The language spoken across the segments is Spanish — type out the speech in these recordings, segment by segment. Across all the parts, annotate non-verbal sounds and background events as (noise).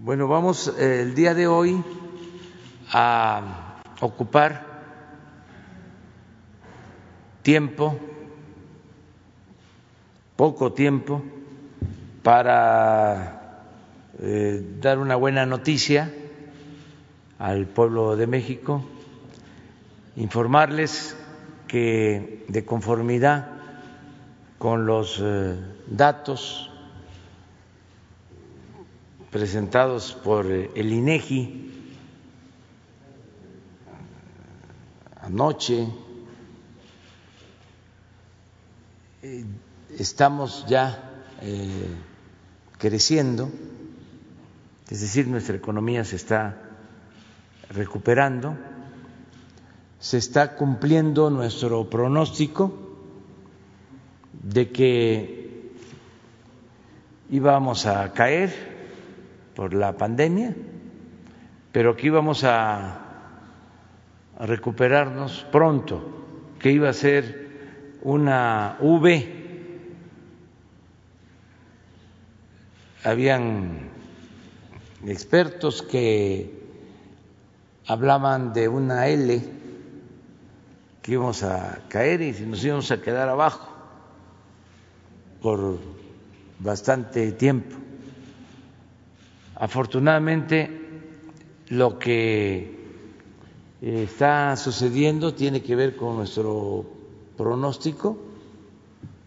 Bueno, vamos eh, el día de hoy a ocupar tiempo, poco tiempo, para eh, dar una buena noticia al pueblo de México, informarles que de conformidad con los eh, datos presentados por el INEGI anoche, eh, estamos ya eh, creciendo, es decir, nuestra economía se está recuperando, se está cumpliendo nuestro pronóstico de que íbamos a caer por la pandemia, pero que íbamos a, recuperarnos pronto, que iba a ser una V. Habían expertos que hablaban de una L, que íbamos a caer y nos íbamos a quedar abajo por bastante tiempo. Afortunadamente, lo que está sucediendo tiene que ver con nuestro pronóstico.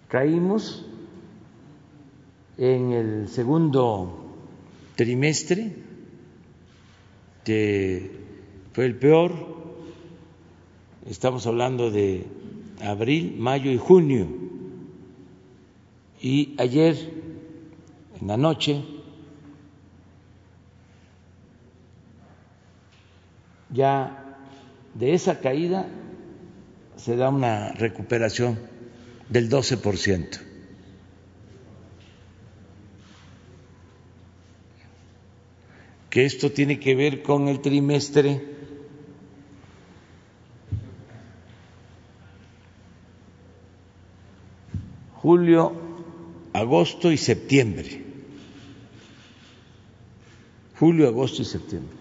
Caímos en el segundo trimestre, que fue el peor. Estamos hablando de abril, mayo y junio. Y ayer, en la noche, ya de esa caída se da una recuperación del 12%. Que esto tiene que ver con el trimestre julio, agosto y septiembre. Julio, agosto y septiembre.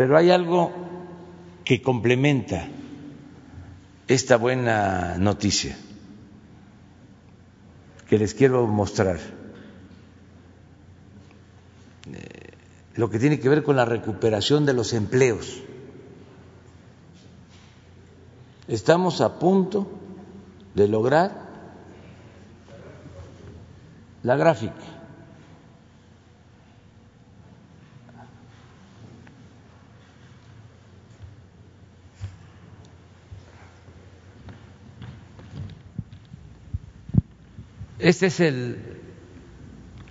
Pero hay algo que complementa esta buena noticia que les quiero mostrar. Eh, lo que tiene que ver con la recuperación de los empleos. Estamos a punto de lograr la gráfica. Este es el,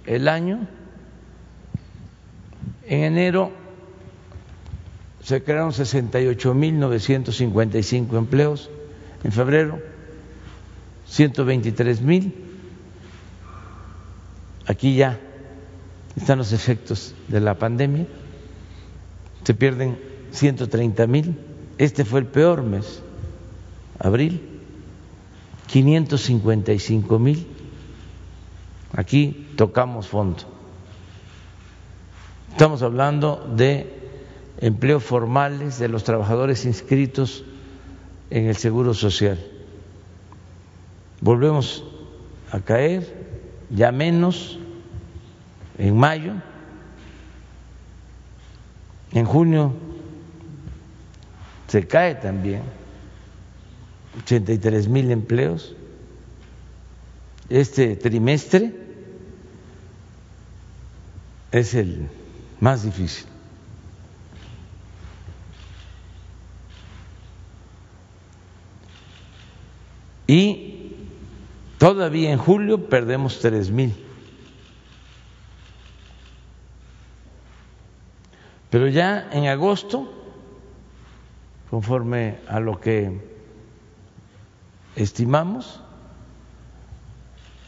el año. En enero se crearon 68.955 empleos, en febrero 123.000. Aquí ya están los efectos de la pandemia, se pierden 130.000. Este fue el peor mes, abril, 555.000. Aquí tocamos fondo. Estamos hablando de empleos formales de los trabajadores inscritos en el Seguro Social. Volvemos a caer, ya menos, en mayo, en junio se cae también, 83 mil empleos. Este trimestre es el más difícil. Y todavía en julio perdemos tres mil. Pero ya en agosto, conforme a lo que estimamos,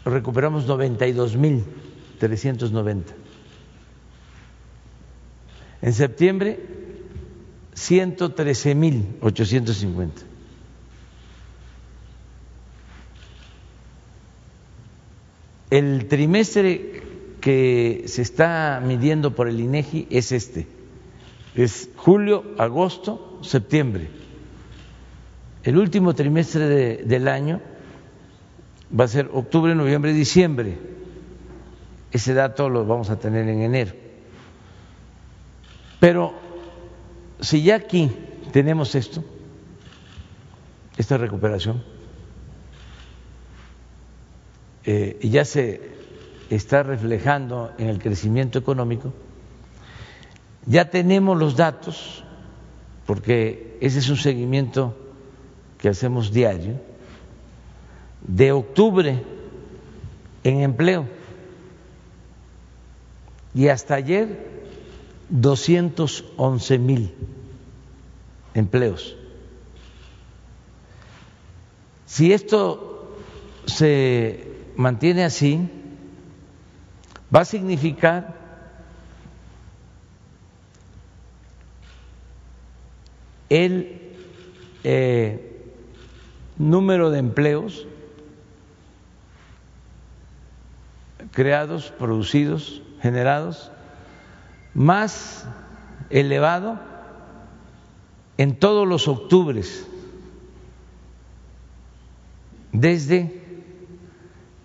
recuperamos 92 mil 390. En septiembre, 113 mil 850. El trimestre que se está midiendo por el INEGI es este, es julio, agosto, septiembre. El último trimestre de, del año va a ser octubre, noviembre, diciembre. Ese dato lo vamos a tener en enero. Pero si ya aquí tenemos esto, esta recuperación, eh, ya se está reflejando en el crecimiento económico, ya tenemos los datos, porque ese es un seguimiento que hacemos diario, de octubre en empleo y hasta ayer 211 mil empleos. Si esto se mantiene así, va a significar el eh, número de empleos creados, producidos, generados, más elevado en todos los octubres desde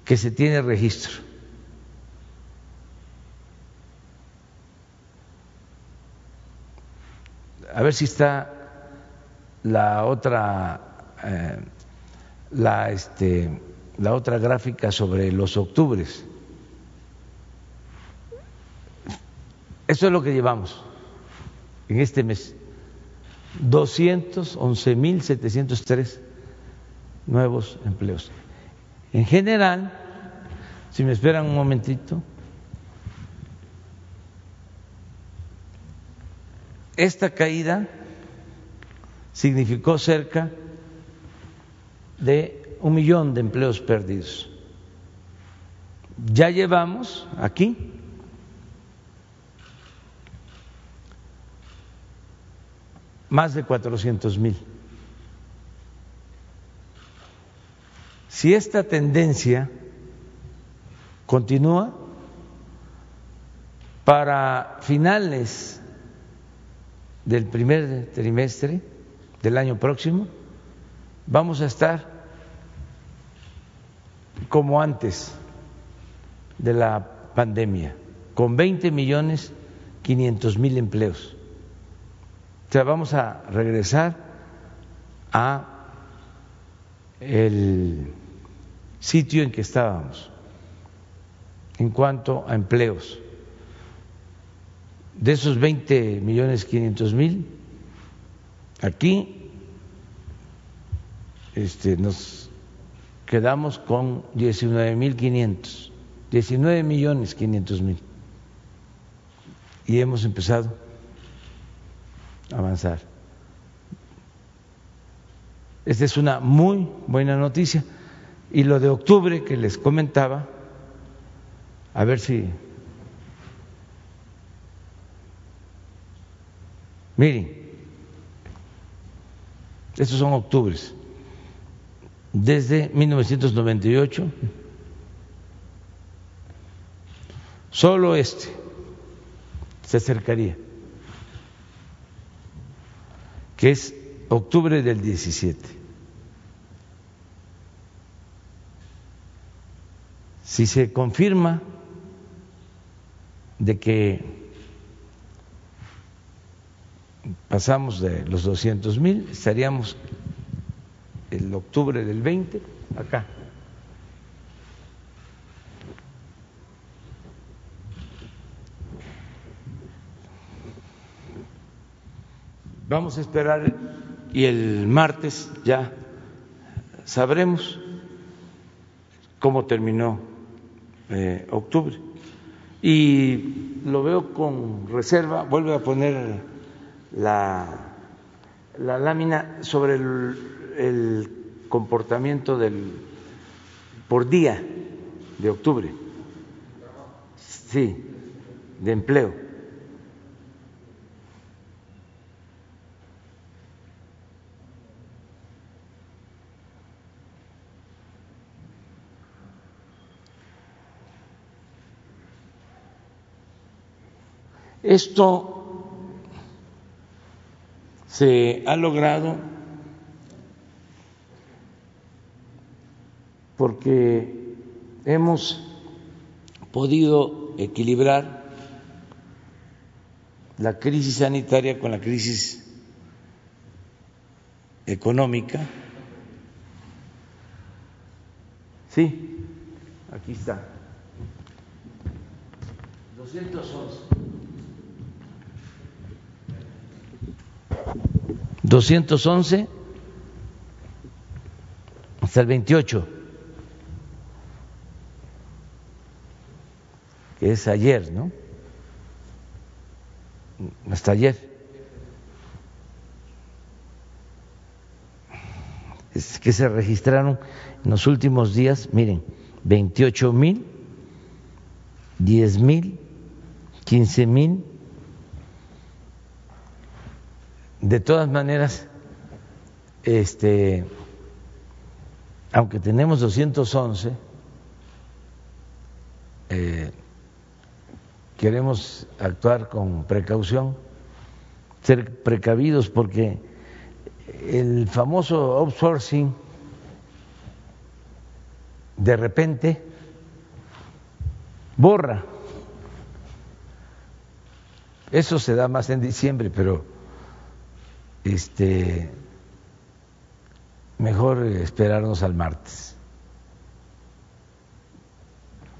que se tiene registro. A ver si está la otra eh, la este la otra gráfica sobre los octubres. Eso es lo que llevamos en este mes. 211.703 nuevos empleos. En general, si me esperan un momentito, esta caída significó cerca de un millón de empleos perdidos. Ya llevamos aquí más de 400 mil. Si esta tendencia continúa, para finales del primer trimestre del año próximo, vamos a estar como antes de la pandemia, con 20 millones 500 mil empleos. O sea, vamos a regresar a el sitio en que estábamos en cuanto a empleos. De esos 20 millones 500 mil, aquí este, nos quedamos con 19 mil 500, 19 millones 500 mil. Y hemos empezado avanzar. Esta es una muy buena noticia. Y lo de octubre que les comentaba, a ver si... Miren, estos son octubres. Desde 1998, solo este se acercaría que es octubre del 17. Si se confirma de que pasamos de los 200 mil, estaríamos el octubre del 20 acá. Vamos a esperar y el martes ya sabremos cómo terminó eh, octubre. Y lo veo con reserva, vuelve a poner la, la lámina sobre el, el comportamiento del por día de octubre. Sí, de empleo. Esto se ha logrado porque hemos podido equilibrar la crisis sanitaria con la crisis económica. Sí, aquí está. 211. 211 hasta el 28, que es ayer, ¿no? Hasta ayer. Es que se registraron en los últimos días, miren, 28 mil, 10 mil, 15 mil. De todas maneras, este, aunque tenemos 211, eh, queremos actuar con precaución, ser precavidos porque el famoso outsourcing de repente borra. Eso se da más en diciembre, pero este mejor esperarnos al martes.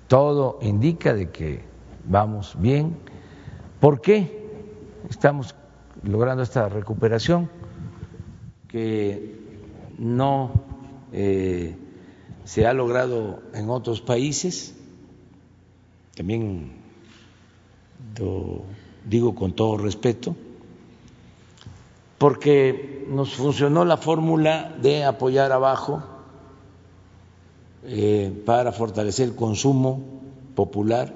Todo indica de que vamos bien. ¿Por qué estamos logrando esta recuperación? Que no eh, se ha logrado en otros países, también lo digo con todo respeto, porque nos funcionó la fórmula de apoyar abajo eh, para fortalecer el consumo popular,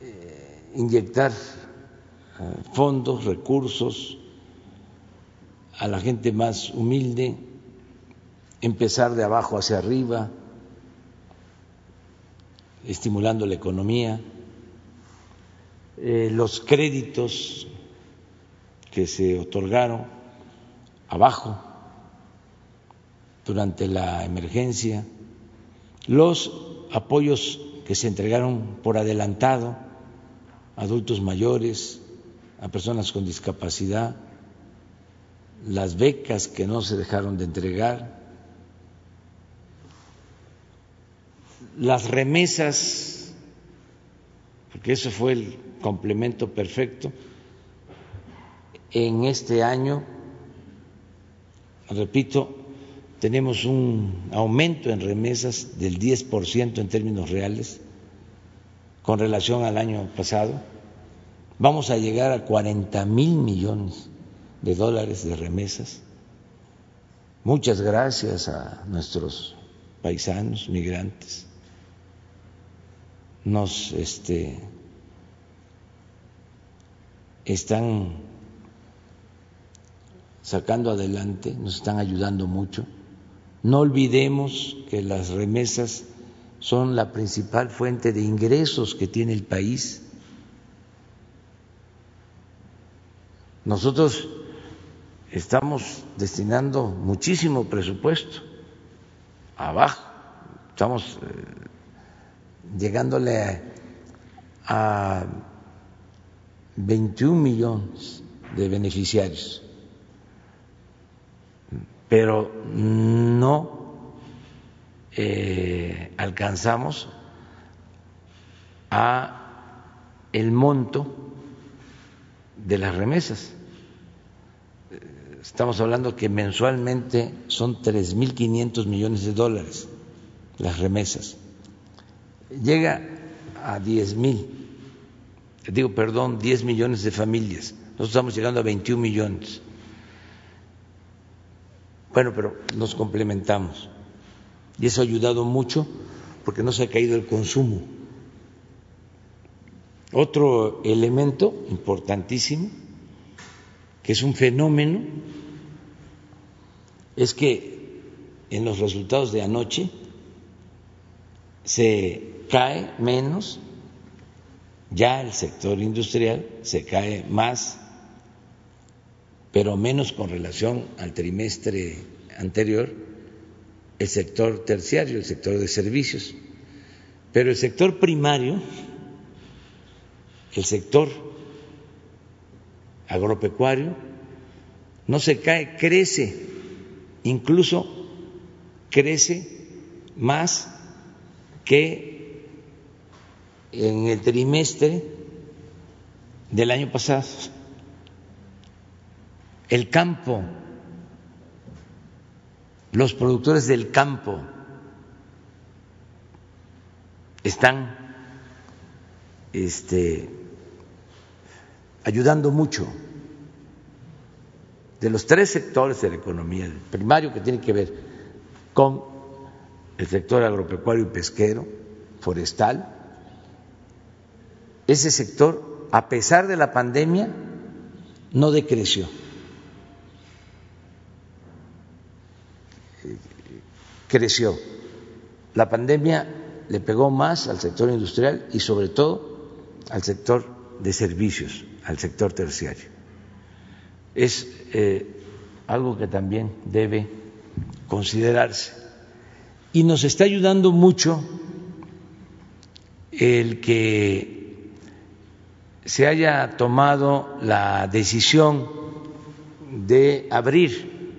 eh, inyectar eh, fondos, recursos a la gente más humilde, empezar de abajo hacia arriba, estimulando la economía, los créditos que se otorgaron abajo durante la emergencia, los apoyos que se entregaron por adelantado a adultos mayores, a personas con discapacidad, las becas que no se dejaron de entregar, las remesas, porque eso fue el complemento perfecto, en este año, repito, tenemos un aumento en remesas del 10% en términos reales con relación al año pasado. Vamos a llegar a 40 mil millones de dólares de remesas. Muchas gracias a nuestros paisanos, migrantes nos este, están sacando adelante, nos están ayudando mucho. No olvidemos que las remesas son la principal fuente de ingresos que tiene el país. Nosotros estamos destinando muchísimo presupuesto abajo, estamos eh, llegándole a 21 millones de beneficiarios, pero no eh, alcanzamos a el monto de las remesas. Estamos hablando que mensualmente son 3.500 millones de dólares las remesas llega a 10 mil, digo, perdón, 10 millones de familias. Nosotros estamos llegando a 21 millones. Bueno, pero nos complementamos. Y eso ha ayudado mucho porque no se ha caído el consumo. Otro elemento importantísimo, que es un fenómeno, es que en los resultados de anoche se cae menos ya el sector industrial se cae más, pero menos con relación al trimestre anterior, el sector terciario, el sector de servicios. Pero el sector primario, el sector agropecuario, no se cae, crece, incluso crece más que en el trimestre del año pasado. El campo, los productores del campo están este, ayudando mucho de los tres sectores de la economía, el primario que tiene que ver con el sector agropecuario y pesquero, forestal, ese sector, a pesar de la pandemia, no decreció. Creció. La pandemia le pegó más al sector industrial y sobre todo al sector de servicios, al sector terciario. Es eh, algo que también debe considerarse. Y nos está ayudando mucho el que se haya tomado la decisión de abrir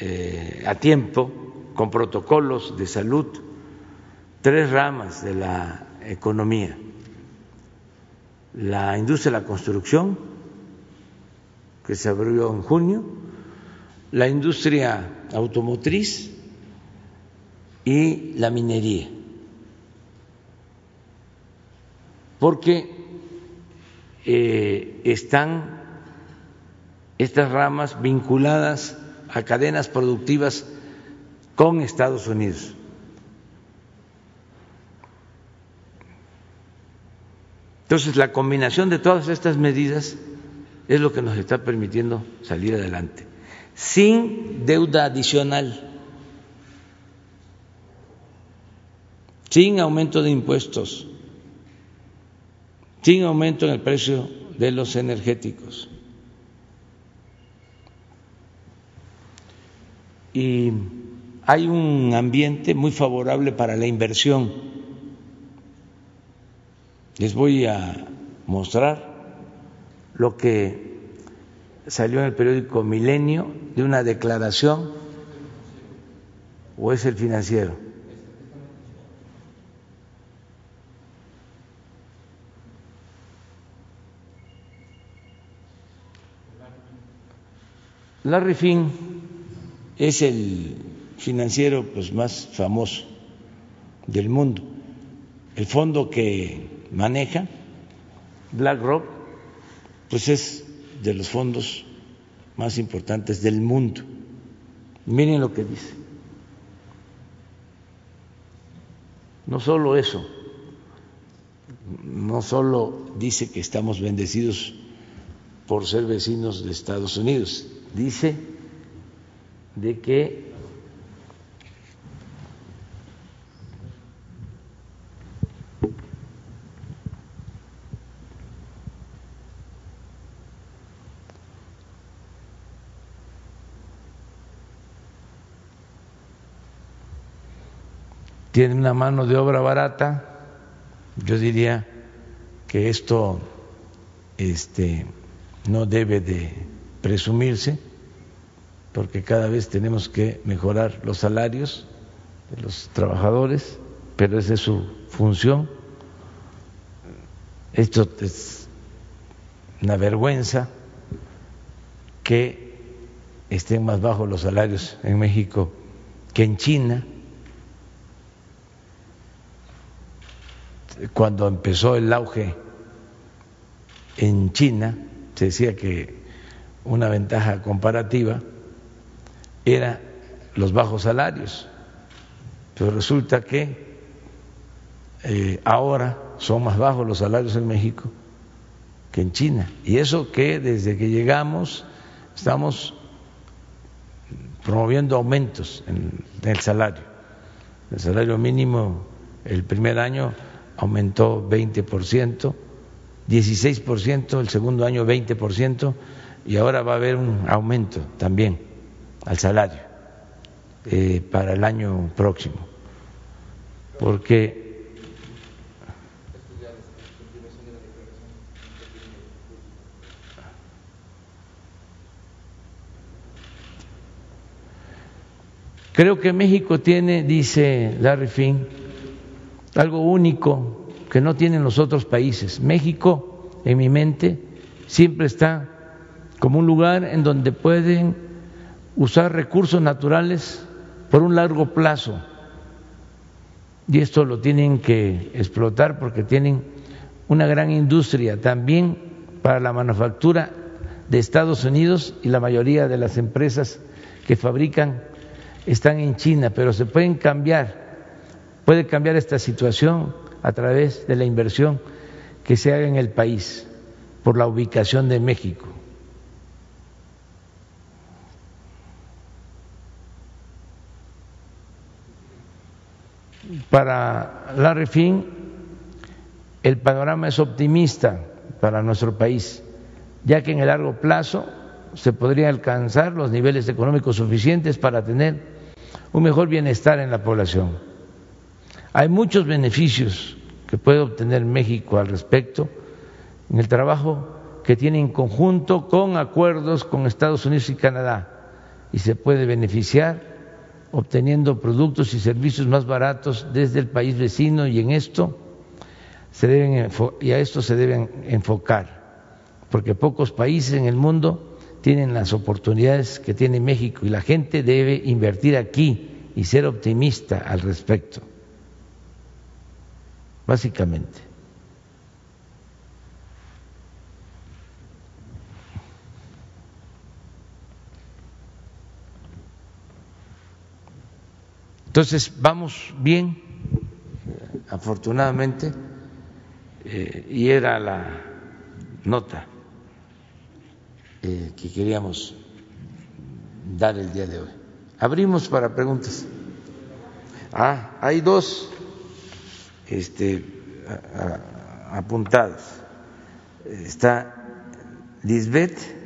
eh, a tiempo, con protocolos de salud, tres ramas de la economía. La industria de la construcción, que se abrió en junio, la industria automotriz y la minería. Porque eh, están estas ramas vinculadas a cadenas productivas con Estados Unidos. Entonces, la combinación de todas estas medidas es lo que nos está permitiendo salir adelante, sin deuda adicional, sin aumento de impuestos, sin aumento en el precio de los energéticos. Y hay un ambiente muy favorable para la inversión les voy a mostrar lo que salió en el periódico Milenio de una declaración o es el financiero. Larry Finn es el financiero pues más famoso del mundo, el fondo que maneja, BlackRock, pues es de los fondos más importantes del mundo. Miren lo que dice. No solo eso, no solo dice que estamos bendecidos por ser vecinos de Estados Unidos, dice de que tiene una mano de obra barata, yo diría que esto este, no debe de presumirse, porque cada vez tenemos que mejorar los salarios de los trabajadores, pero esa es su función. Esto es una vergüenza que estén más bajos los salarios en México que en China cuando empezó el auge en China, se decía que una ventaja comparativa era los bajos salarios, pero resulta que eh, ahora son más bajos los salarios en México que en China. Y eso que desde que llegamos estamos promoviendo aumentos en el salario. El salario mínimo el primer año aumentó 20%, 16%, el segundo año 20%, y ahora va a haber un aumento también al salario eh, para el año próximo. Porque Creo que México tiene, dice Larry Finn, algo único que no tienen los otros países. México, en mi mente, siempre está como un lugar en donde pueden usar recursos naturales por un largo plazo. Y esto lo tienen que explotar porque tienen una gran industria también para la manufactura de Estados Unidos y la mayoría de las empresas que fabrican están en China, pero se pueden cambiar, puede cambiar esta situación a través de la inversión que se haga en el país por la ubicación de México. Para la refin, el panorama es optimista para nuestro país, ya que en el largo plazo se podría alcanzar los niveles económicos suficientes para tener un mejor bienestar en la población. Hay muchos beneficios que puede obtener México al respecto en el trabajo que tiene en conjunto con acuerdos con Estados Unidos y Canadá. Y se puede beneficiar obteniendo productos y servicios más baratos desde el país vecino y en esto se deben y a esto se deben enfocar porque pocos países en el mundo tienen las oportunidades que tiene México y la gente debe invertir aquí y ser optimista al respecto, básicamente. Entonces, vamos bien, afortunadamente, eh, y era la nota. Eh, que queríamos dar el día de hoy. Abrimos para preguntas. Ah, hay dos este, apuntadas. Está Lisbeth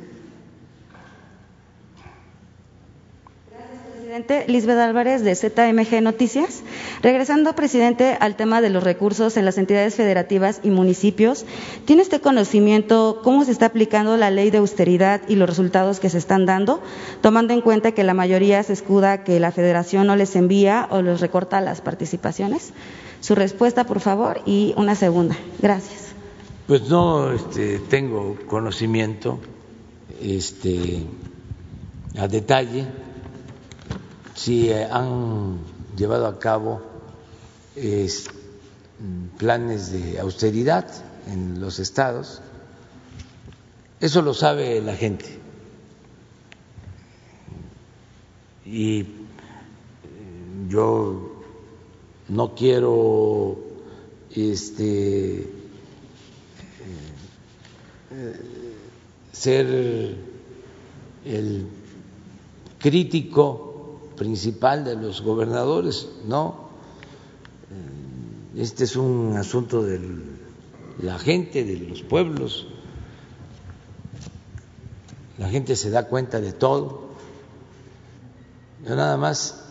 presidente. Lisbeth Álvarez, de ZMG Noticias. Regresando, presidente, al tema de los recursos en las entidades federativas y municipios, ¿tiene usted conocimiento cómo se está aplicando la ley de austeridad y los resultados que se están dando, tomando en cuenta que la mayoría se escuda que la federación no les envía o les recorta las participaciones? Su respuesta, por favor, y una segunda. Gracias. Pues no este, tengo conocimiento este, a detalle si eh, han llevado a cabo planes de austeridad en los estados. Eso lo sabe la gente. Y eh, yo no quiero este eh, ser el crítico principal de los gobernadores, no. Este es un asunto de la gente, de los pueblos. La gente se da cuenta de todo. Yo nada más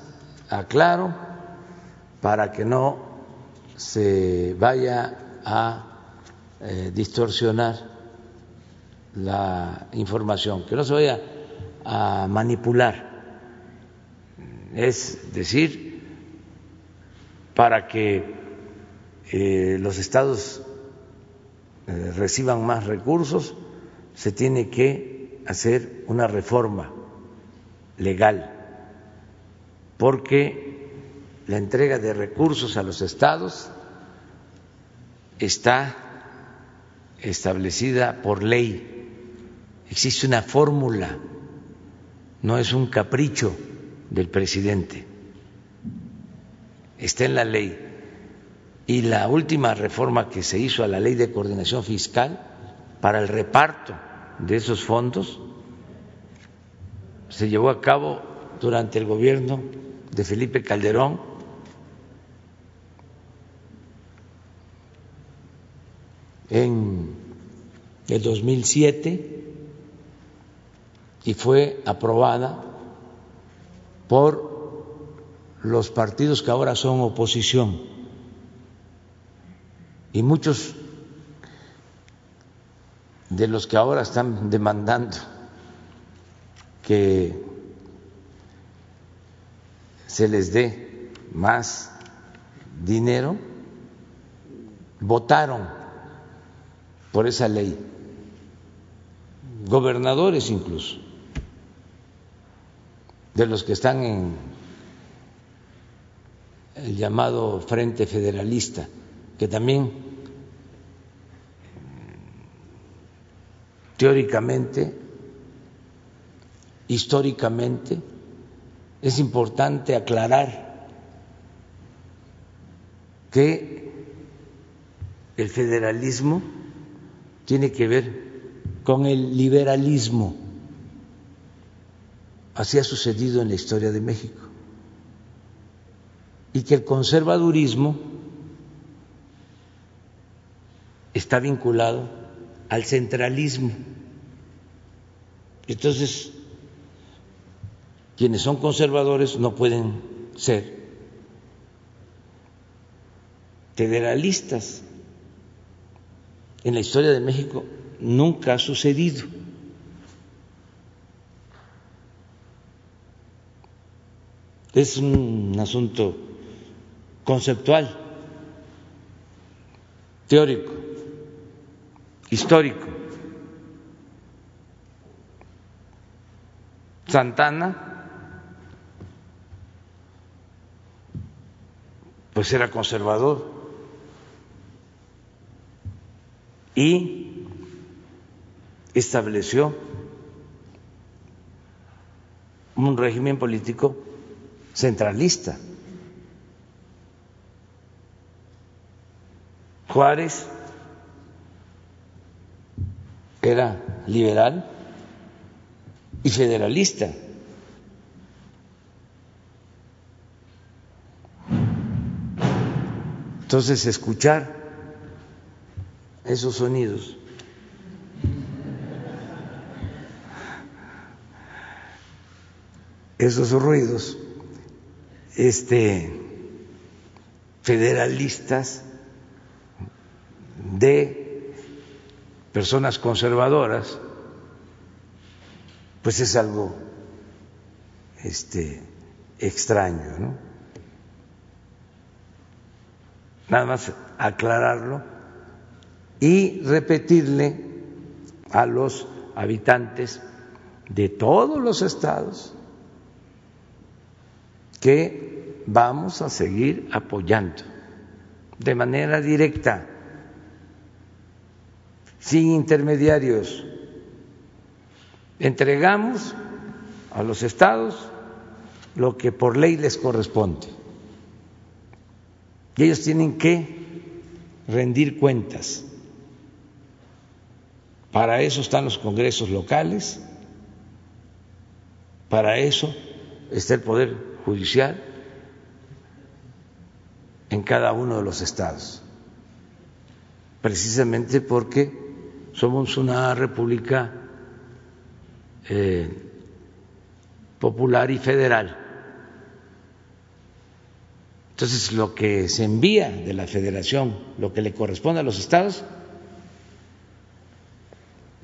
aclaro para que no se vaya a eh, distorsionar la información, que no se vaya a manipular. Es decir, para que eh, los estados eh, reciban más recursos, se tiene que hacer una reforma legal, porque la entrega de recursos a los estados está establecida por ley, existe una fórmula, no es un capricho del presidente. Está en la ley. Y la última reforma que se hizo a la ley de coordinación fiscal para el reparto de esos fondos se llevó a cabo durante el gobierno de Felipe Calderón. En del 2007 y fue aprobada por los partidos que ahora son oposición. Y muchos de los que ahora están demandando que se les dé más dinero, votaron por esa ley, gobernadores incluso, de los que están en el llamado Frente Federalista, que también teóricamente, históricamente, es importante aclarar que el federalismo tiene que ver con el liberalismo. Así ha sucedido en la historia de México. Y que el conservadurismo está vinculado al centralismo. Entonces, quienes son conservadores no pueden ser federalistas. En la historia de México nunca ha sucedido. Es un asunto conceptual, teórico histórico. Santana, pues era conservador y estableció un régimen político centralista. Juárez era liberal y federalista. Entonces, escuchar esos sonidos esos ruidos este federalistas de personas conservadoras, pues es algo este, extraño, ¿no? Nada más aclararlo y repetirle a los habitantes de todos los estados que vamos a seguir apoyando de manera directa sin intermediarios. Entregamos a los estados lo que por ley les corresponde. Y ellos tienen que rendir cuentas. Para eso están los congresos locales, para eso está el Poder Judicial en cada uno de los estados, precisamente porque somos una república eh, popular y federal. Entonces, lo que se envía de la federación, lo que le corresponde a los estados,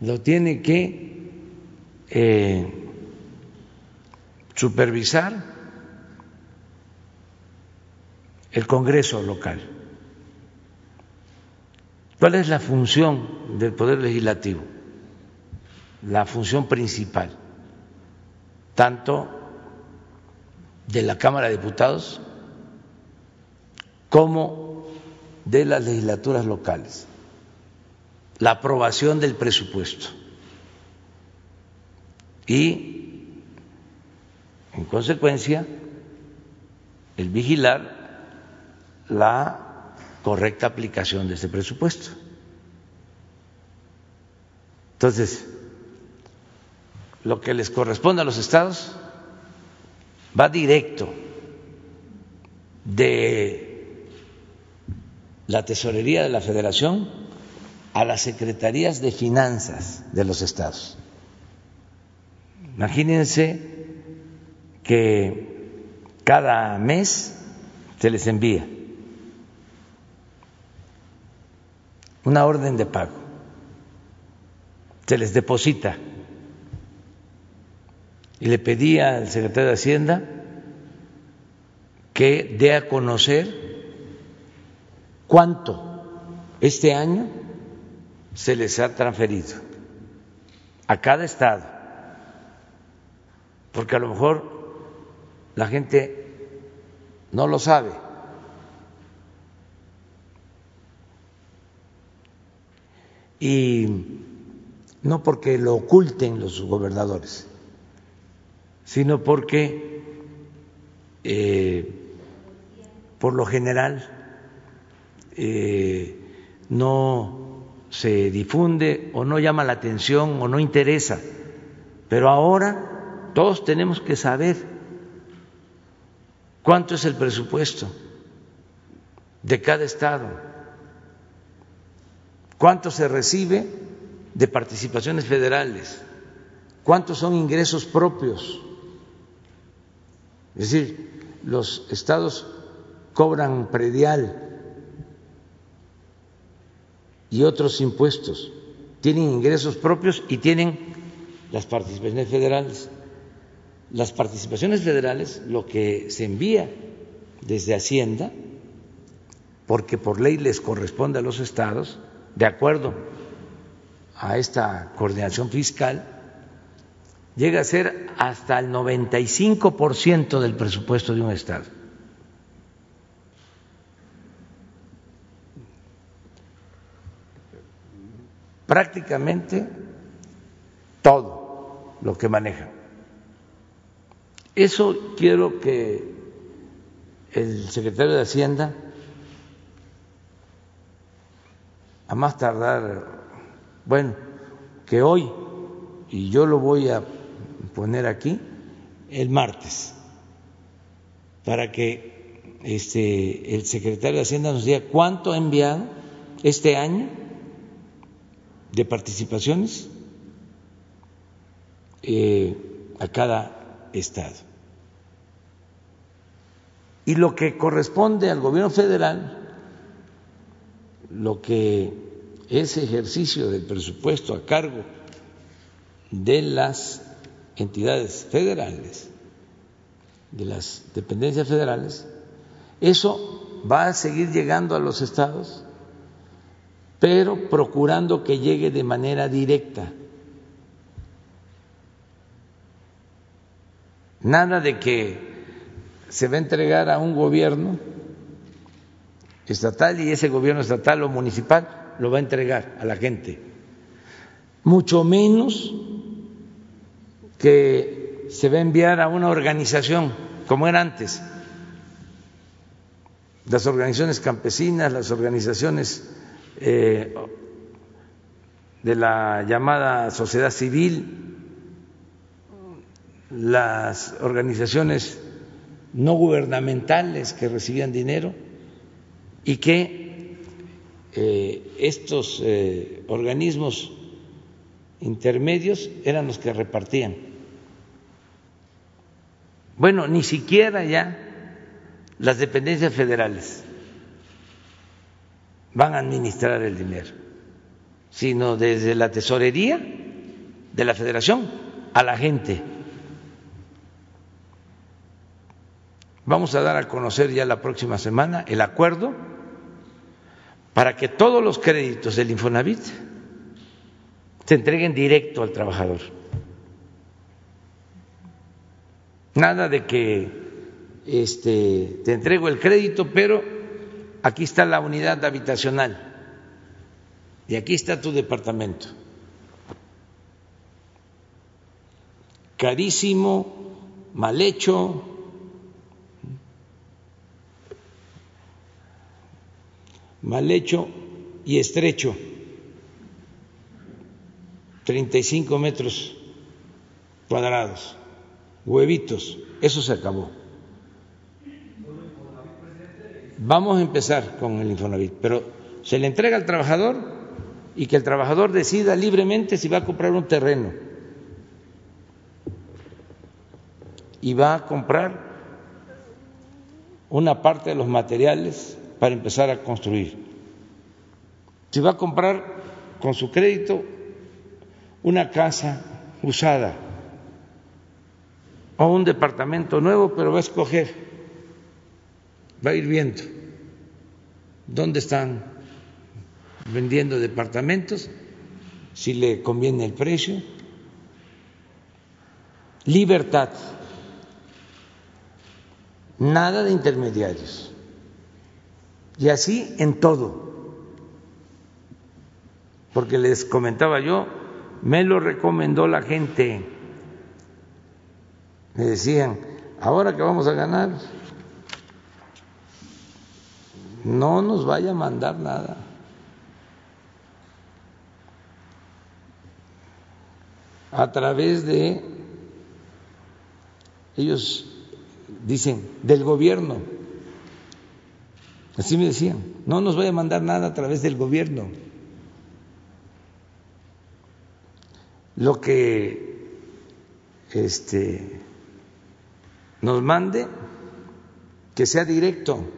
lo tiene que eh, supervisar el Congreso local. ¿Cuál es la función del Poder Legislativo? La función principal, tanto de la Cámara de Diputados como de las legislaturas locales, la aprobación del presupuesto y, en consecuencia, el vigilar la correcta aplicación de ese presupuesto. Entonces, lo que les corresponde a los estados va directo de la tesorería de la federación a las secretarías de finanzas de los estados. Imagínense que cada mes se les envía una orden de pago, se les deposita. Y le pedí al secretario de Hacienda que dé a conocer cuánto este año se les ha transferido a cada estado, porque a lo mejor la gente no lo sabe. Y no porque lo oculten los gobernadores, sino porque eh, por lo general eh, no se difunde o no llama la atención o no interesa. Pero ahora todos tenemos que saber cuánto es el presupuesto de cada estado, cuánto se recibe de participaciones federales, cuántos son ingresos propios. Es decir, los estados cobran predial, y otros impuestos, tienen ingresos propios y tienen las participaciones federales. Las participaciones federales, lo que se envía desde Hacienda, porque por ley les corresponde a los estados, de acuerdo a esta coordinación fiscal, llega a ser hasta el 95% del presupuesto de un estado. Prácticamente todo lo que maneja. Eso quiero que el secretario de Hacienda, a más tardar, bueno, que hoy, y yo lo voy a poner aquí, el martes, para que este, el secretario de Hacienda nos diga cuánto ha enviado este año de participaciones eh, a cada estado. Y lo que corresponde al gobierno federal, lo que es ejercicio del presupuesto a cargo de las entidades federales, de las dependencias federales, eso va a seguir llegando a los estados pero procurando que llegue de manera directa. Nada de que se va a entregar a un gobierno estatal y ese gobierno estatal o municipal lo va a entregar a la gente. Mucho menos que se va a enviar a una organización como era antes. Las organizaciones campesinas, las organizaciones eh, de la llamada sociedad civil, las organizaciones no gubernamentales que recibían dinero y que eh, estos eh, organismos intermedios eran los que repartían. Bueno, ni siquiera ya las dependencias federales van a administrar el dinero, sino desde la tesorería de la federación a la gente. Vamos a dar a conocer ya la próxima semana el acuerdo para que todos los créditos del Infonavit se entreguen directo al trabajador. Nada de que este, te entrego el crédito, pero aquí está la unidad habitacional. Y aquí está tu departamento. Carísimo, mal hecho, mal hecho y estrecho, 35 metros cuadrados, huevitos, eso se acabó. Vamos a empezar con el Infonavit, pero se le entrega al trabajador y que el trabajador decida libremente si va a comprar un terreno y va a comprar una parte de los materiales para empezar a construir. Si va a comprar con su crédito una casa usada o un departamento nuevo, pero va a escoger, va a ir viendo dónde están vendiendo departamentos, si le conviene el precio. Libertad, nada de intermediarios. Y así en todo. Porque les comentaba yo, me lo recomendó la gente. Me decían, ahora que vamos a ganar, no nos vaya a mandar nada. A través de, ellos dicen, del gobierno. Así me decían, no nos vaya a mandar nada a través del gobierno. Lo que este, nos mande, que sea directo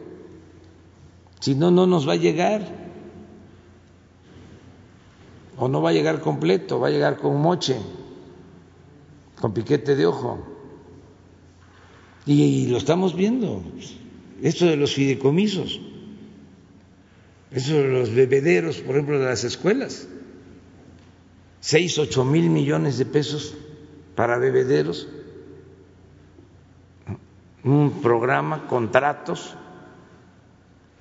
si no, no nos va a llegar. O no va a llegar completo, va a llegar con moche, con piquete de ojo. Y, lo estamos viendo. Esto de los fideicomisos, eso de los bebederos, por ejemplo, de las escuelas. Seis, ocho mil millones de pesos para bebederos. Un programa, contratos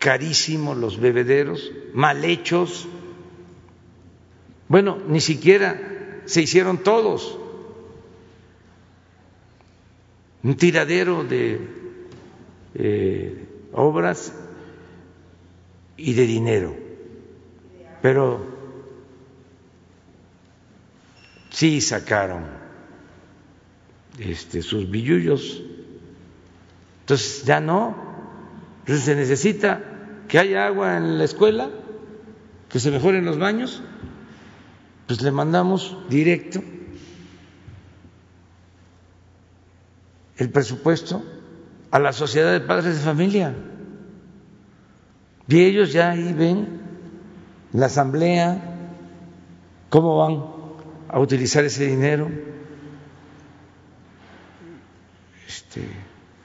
carísimos los bebederos, mal hechos. Bueno, ni siquiera se hicieron todos. Un tiradero de eh, obras y de dinero. Pero sí sacaron este, sus billullos. Entonces ya no. Entonces se necesita que haya agua en la escuela, que se mejoren los baños, pues le mandamos directo el presupuesto a la sociedad de padres de familia. Y ellos ya ahí ven la asamblea cómo van a utilizar ese dinero, este,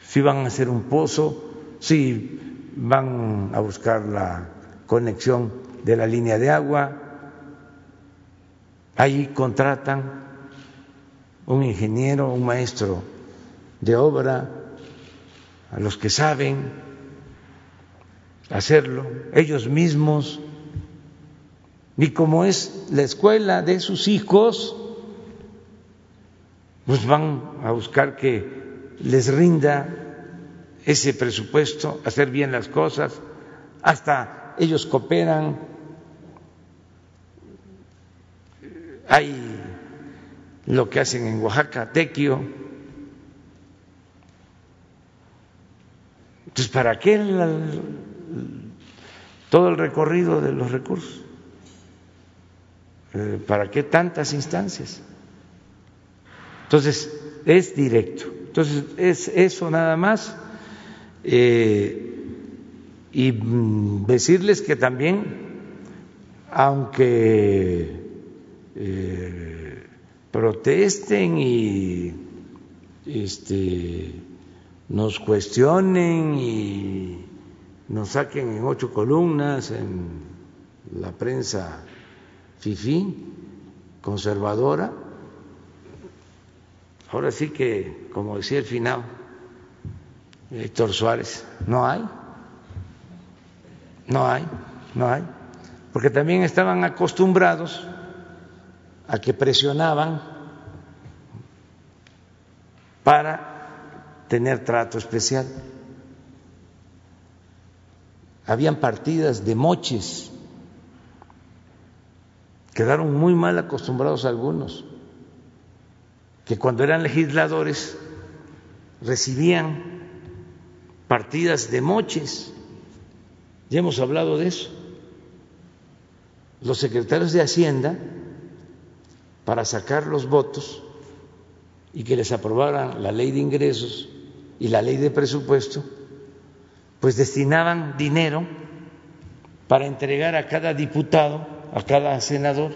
si van a hacer un pozo, si van a buscar la conexión de la línea de agua, ahí contratan un ingeniero, un maestro de obra, a los que saben hacerlo, ellos mismos, y como es la escuela de sus hijos, pues van a buscar que les rinda ese presupuesto, hacer bien las cosas, hasta ellos cooperan, hay lo que hacen en Oaxaca, Tequio. Entonces, ¿para qué todo el recorrido de los recursos? Eh, ¿Para qué tantas instancias? Entonces, es directo. Entonces, es eso nada más. Eh, y decirles que también, aunque eh, protesten y este, nos cuestionen y nos saquen en ocho columnas en la prensa FIFI, conservadora, ahora sí que, como decía el final, Héctor Suárez. No hay. No hay, no hay. Porque también estaban acostumbrados a que presionaban para tener trato especial. Habían partidas de moches. Quedaron muy mal acostumbrados algunos, que cuando eran legisladores recibían partidas de moches. Ya hemos hablado de eso. los secretarios de Hacienda para sacar los votos y que les aprobaran la ley de ingresos y la ley de presupuesto, pues destinaban dinero para entregar a cada diputado, a cada senador,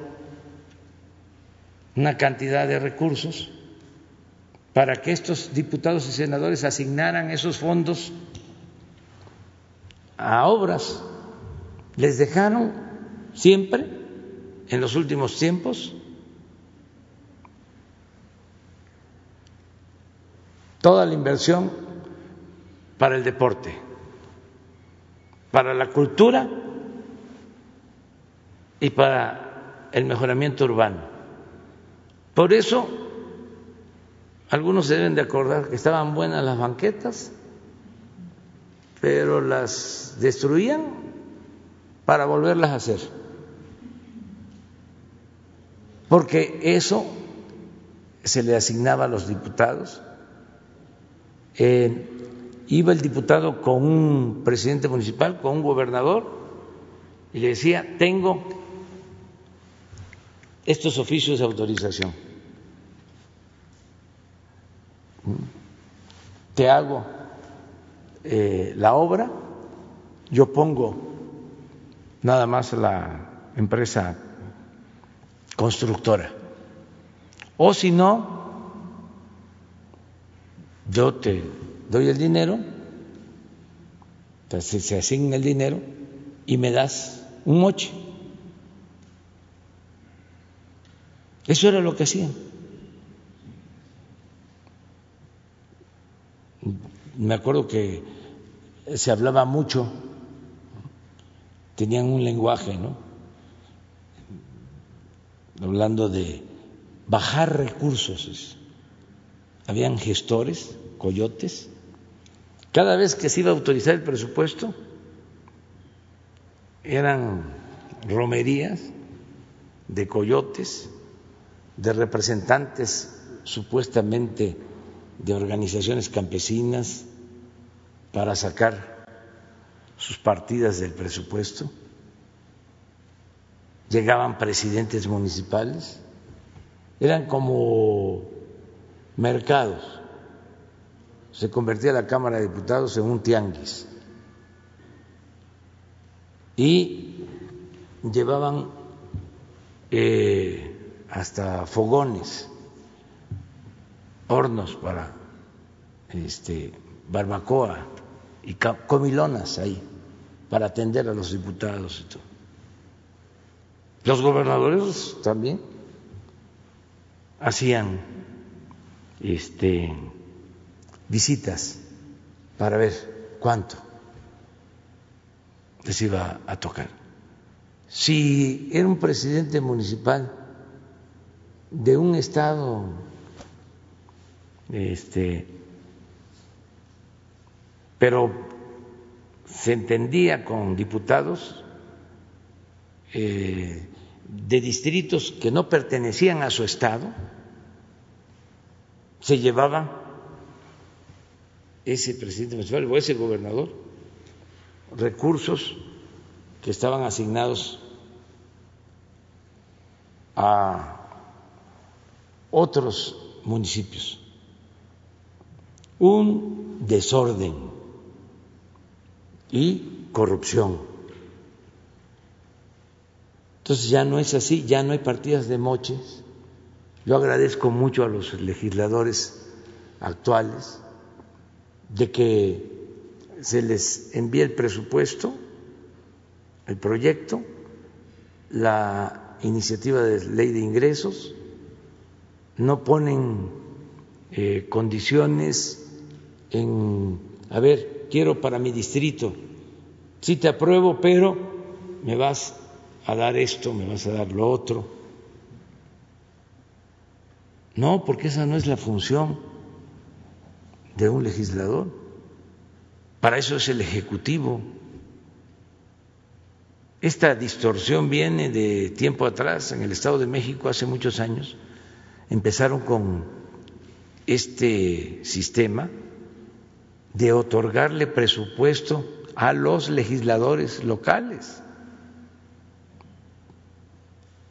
una cantidad de recursos para que estos diputados y senadores asignaran esos fondos a obras. Les dejaron siempre, en los últimos tiempos, toda la inversión para el deporte, para la cultura y para el mejoramiento urbano. Por eso, algunos se deben de acordar que estaban buenas las banquetas, pero las destruían para volverlas a hacer. Porque eso se le asignaba a los diputados. Iba el diputado con un presidente municipal, con un gobernador, y le decía, tengo estos oficios de autorización. Te hago eh, la obra, yo pongo nada más la empresa constructora. O si no, yo te doy el dinero, entonces se asigna el dinero y me das un moche. Eso era lo que hacían. Me acuerdo que se hablaba mucho, tenían un lenguaje, ¿no? Hablando de bajar recursos. Habían gestores, coyotes. Cada vez que se iba a autorizar el presupuesto, eran romerías de coyotes de representantes supuestamente de organizaciones campesinas para sacar sus partidas del presupuesto. Llegaban presidentes municipales, eran como mercados. Se convertía la Cámara de Diputados en un tianguis. Y llevaban eh, hasta fogones, hornos para este, barbacoa y comilonas ahí para atender a los diputados y todo. Los gobernadores también hacían este, visitas para ver cuánto les iba a tocar. Si era un presidente municipal de un estado este pero se entendía con diputados eh, de distritos que no pertenecían a su estado se llevaba ese presidente municipal o ese gobernador recursos que estaban asignados a otros municipios. Un desorden y corrupción. Entonces ya no es así, ya no hay partidas de moches. Yo agradezco mucho a los legisladores actuales de que se les envíe el presupuesto, el proyecto, la iniciativa de ley de ingresos, no ponen eh, condiciones en, a ver, quiero para mi distrito, sí te apruebo, pero me vas a dar esto, me vas a dar lo otro. No, porque esa no es la función de un legislador. Para eso es el Ejecutivo. Esta distorsión viene de tiempo atrás, en el Estado de México, hace muchos años empezaron con este sistema de otorgarle presupuesto a los legisladores locales.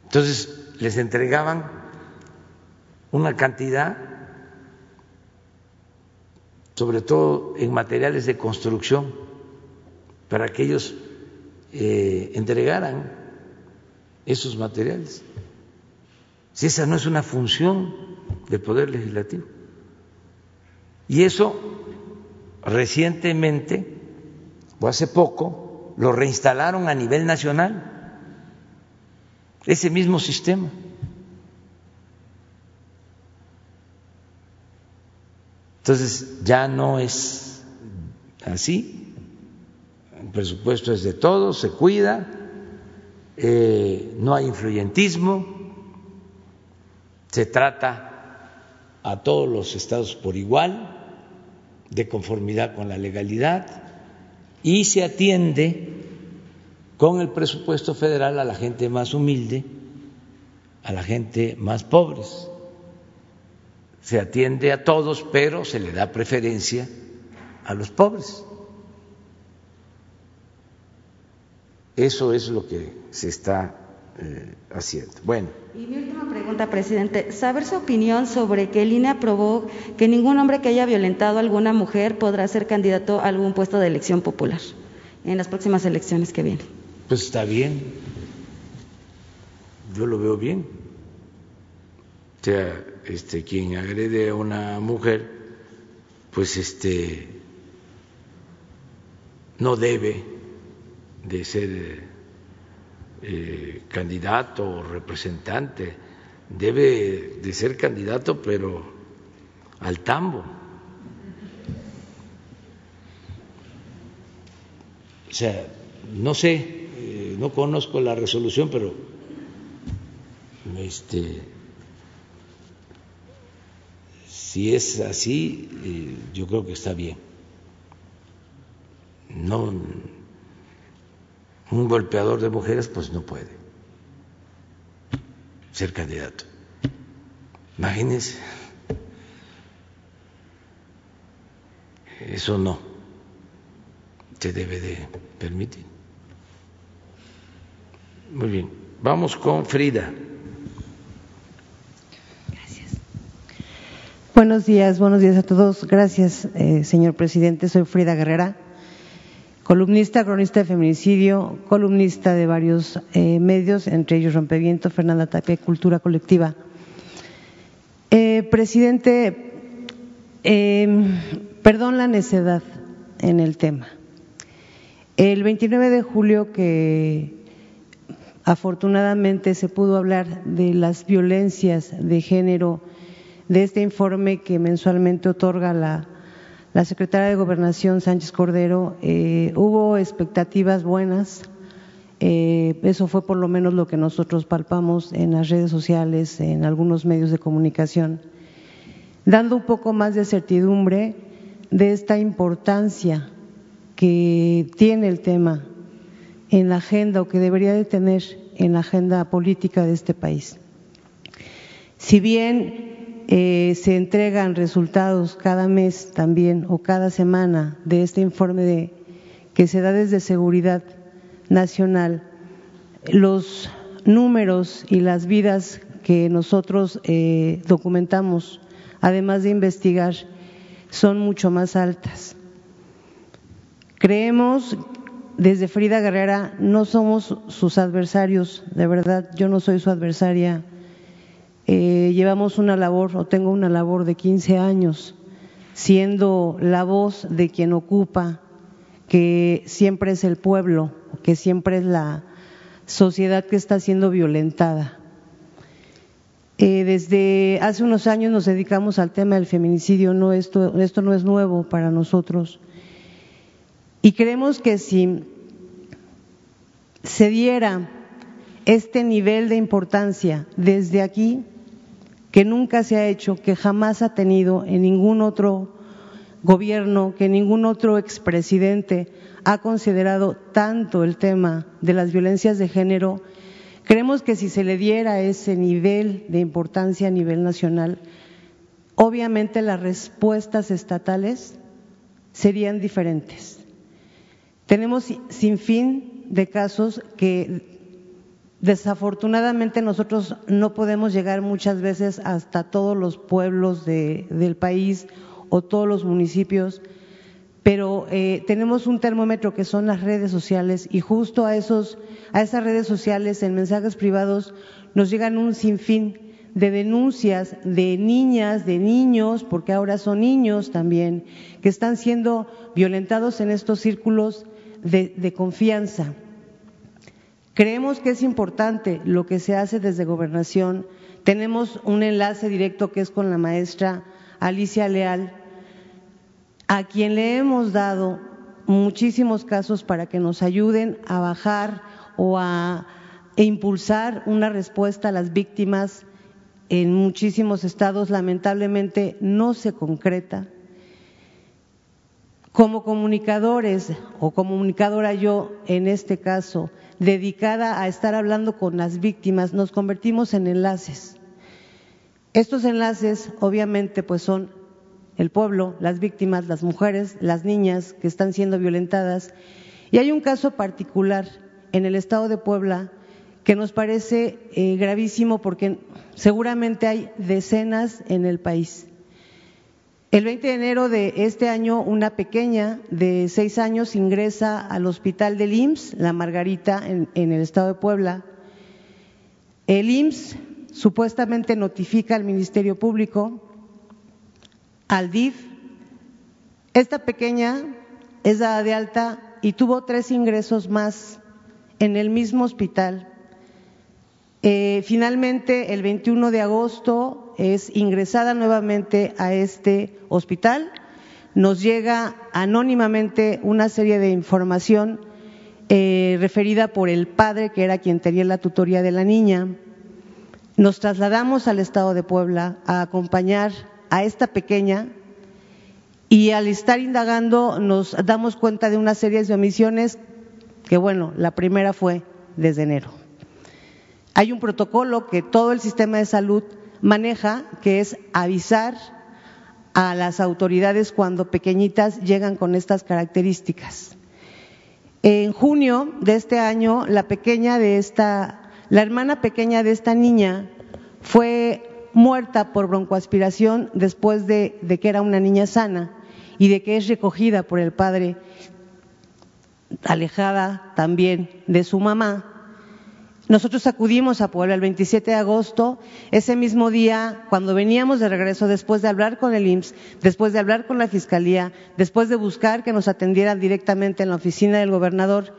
Entonces les entregaban una cantidad, sobre todo en materiales de construcción, para que ellos eh, entregaran esos materiales. Si esa no es una función del Poder Legislativo. Y eso recientemente, o hace poco, lo reinstalaron a nivel nacional, ese mismo sistema. Entonces ya no es así, el presupuesto es de todos, se cuida, eh, no hay influyentismo, se trata a todos los estados por igual, de conformidad con la legalidad, y se atiende con el presupuesto federal a la gente más humilde, a la gente más pobre se atiende a todos, pero se le da preferencia a los pobres. Eso es lo que se está eh, haciendo. Bueno. Y mi última pregunta, presidente. Saber su opinión sobre que el INE aprobó que ningún hombre que haya violentado a alguna mujer podrá ser candidato a algún puesto de elección popular en las próximas elecciones que vienen. Pues está bien. Yo lo veo bien. O sea, este, quien agrede a una mujer, pues este, no debe de ser eh, candidato o representante, debe de ser candidato, pero al tambo. O sea, no sé, eh, no conozco la resolución, pero este si es así, eh, yo creo que está bien. No, un golpeador de mujeres pues no puede ser candidato. Imagínense, eso no se debe de permitir. Muy bien, vamos con Frida. Buenos días, buenos días a todos. Gracias, eh, señor presidente. Soy Frida Guerrera, columnista, cronista de feminicidio, columnista de varios eh, medios, entre ellos Rompeviento, Fernanda Tapia, Cultura Colectiva. Eh, presidente, em, perdón la necedad en el tema. El 29 de julio que afortunadamente se pudo hablar de las violencias de género de este informe que mensualmente otorga la, secretaria de Gobernación Sánchez Cordero, eh, hubo expectativas buenas. Eh, eso fue por lo menos lo que nosotros palpamos en las redes sociales, en algunos medios de comunicación, dando un poco más de certidumbre de esta importancia que tiene el tema en la agenda o que debería de tener en la agenda política de este país. Si bien eh, se entregan resultados cada mes también o cada semana de este informe de, que se da desde Seguridad Nacional. Los números y las vidas que nosotros eh, documentamos, además de investigar, son mucho más altas. Creemos desde Frida Guerrera no somos sus adversarios, de verdad, yo no soy su adversaria eh, llevamos una labor, o tengo una labor de 15 años, siendo la voz de quien ocupa, que siempre es el pueblo, que siempre es la sociedad que está siendo violentada. Eh, desde hace unos años nos dedicamos al tema del feminicidio, no esto, esto no es nuevo para nosotros. Y creemos que si se diera este nivel de importancia desde aquí, que nunca se ha hecho, que jamás ha tenido en ningún otro gobierno, que ningún otro expresidente ha considerado tanto el tema de las violencias de género, creemos que si se le diera ese nivel de importancia a nivel nacional, obviamente las respuestas estatales serían diferentes. Tenemos sin fin de casos que Desafortunadamente nosotros no podemos llegar muchas veces hasta todos los pueblos del país o todos los municipios, pero eh, tenemos un termómetro que son las redes sociales y justo a, esos, a esas redes sociales en mensajes privados nos llegan un sinfín de denuncias de niñas, de niños, porque ahora son niños también, que están siendo violentados en estos círculos de confianza. Creemos que es importante lo que se hace desde gobernación. Tenemos un enlace directo que es con la maestra Alicia Leal, a quien le hemos dado muchísimos casos para que nos ayuden a bajar o a impulsar una respuesta a las víctimas en muchísimos estados lamentablemente no se concreta. Como comunicadores o comunicadora yo en este caso dedicada a estar hablando con las víctimas, nos convertimos en enlaces. Estos enlaces obviamente pues son el pueblo, las víctimas, las mujeres, las niñas que están siendo violentadas. Y hay un caso particular en el estado de Puebla que nos parece eh, gravísimo porque seguramente hay decenas en el país. El 20 de enero de este año, una pequeña de seis años ingresa al hospital del IMSS, la Margarita, en, el estado de Puebla. El IMSS supuestamente notifica al Ministerio Público, al DIF. Esta pequeña es dada de alta y tuvo tres ingresos más en el mismo hospital. Eh, finalmente, el 21 de agosto, es ingresada nuevamente a este hospital. Nos llega anónimamente una serie de información eh, referida por el padre, que era quien tenía la tutoría de la niña. Nos trasladamos al estado de Puebla a acompañar a esta pequeña y al estar indagando nos damos cuenta de una serie de omisiones que, bueno, la primera fue desde enero. Hay un protocolo que todo el sistema de salud maneja, que es avisar a las autoridades cuando pequeñitas llegan con estas características. En junio de este año, la pequeña de esta, la hermana pequeña de esta niña fue muerta por broncoaspiración después de, de que era una niña sana y de que es recogida por el padre, alejada también de su mamá, nosotros acudimos a Puebla el 27 de agosto, ese mismo día, cuando veníamos de regreso, después de hablar con el IMSS, después de hablar con la Fiscalía, después de buscar que nos atendieran directamente en la oficina del gobernador,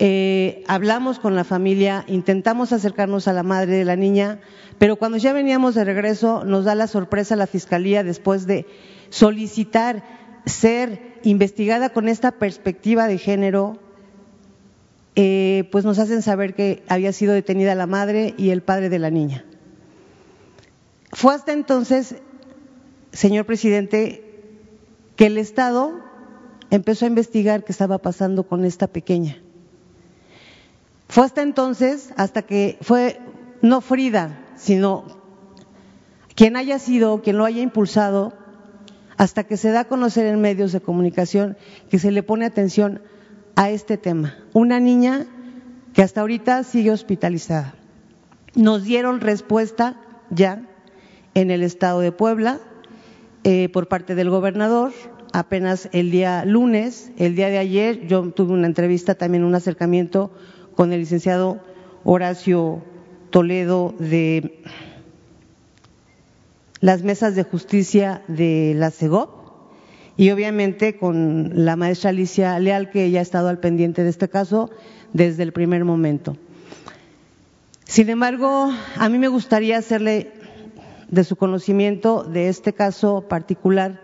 eh, hablamos con la familia, intentamos acercarnos a la madre de la niña, pero cuando ya veníamos de regreso nos da la sorpresa la Fiscalía después de solicitar ser investigada con esta perspectiva de género eh, pues nos hacen saber que había sido detenida la madre y el padre de la niña. Fue hasta entonces, señor presidente, que el Estado empezó a investigar qué estaba pasando con esta pequeña. Fue hasta entonces, hasta que fue no Frida, sino quien haya sido, quien lo haya impulsado, hasta que se da a conocer en medios de comunicación que se le pone atención a este tema. Una niña que hasta ahorita sigue hospitalizada. Nos dieron respuesta ya en el estado de Puebla eh, por parte del gobernador. Apenas el día lunes, el día de ayer, yo tuve una entrevista, también un acercamiento con el licenciado Horacio Toledo de las mesas de justicia de la CEGOP y obviamente con la maestra Alicia Leal, que ella ha estado al pendiente de este caso desde el primer momento. Sin embargo, a mí me gustaría hacerle de su conocimiento de este caso particular,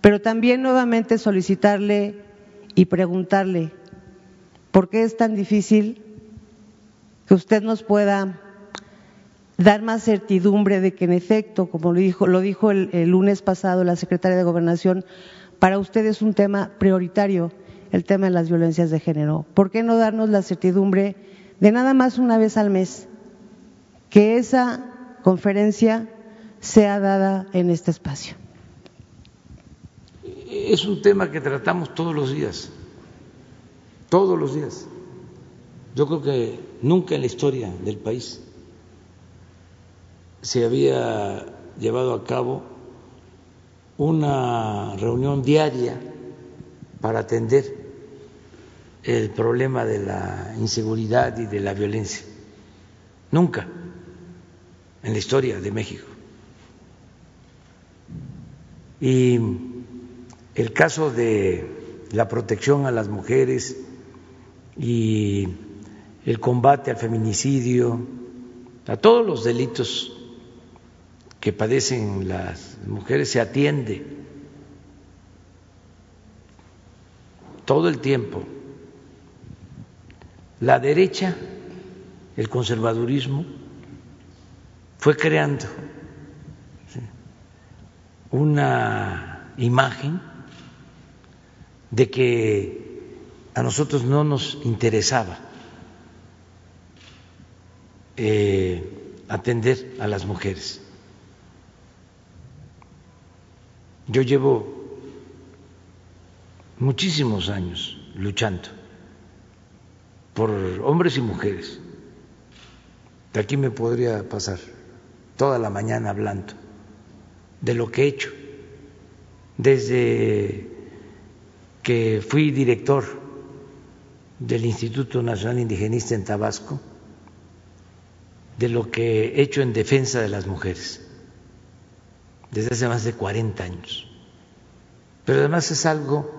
pero también nuevamente solicitarle y preguntarle por qué es tan difícil que usted nos pueda dar más certidumbre de que en efecto, como lo dijo, el lunes pasado la secretaria de Gobernación, para usted es un tema prioritario el tema de las violencias de género. ¿Por qué no darnos la certidumbre de nada más una vez al mes que esa conferencia sea dada en este espacio? Es un tema que tratamos todos los días, todos los días. Yo creo que nunca en la historia del país se había llevado a cabo una reunión diaria para atender el problema de la inseguridad y de la violencia. Nunca en la historia de México. Y el caso de la protección a las mujeres y el combate al feminicidio, a todos los delitos que padecen las mujeres se atiende todo el tiempo. La derecha, el conservadurismo, fue creando una imagen de que a nosotros no nos interesaba eh, atender a las mujeres. Yo llevo muchísimos años luchando por hombres y mujeres. De aquí me podría pasar toda la mañana hablando de lo que he hecho desde que fui director del Instituto Nacional Indigenista en Tabasco, de lo que he hecho en defensa de las mujeres desde hace más de 40 años. Pero además es algo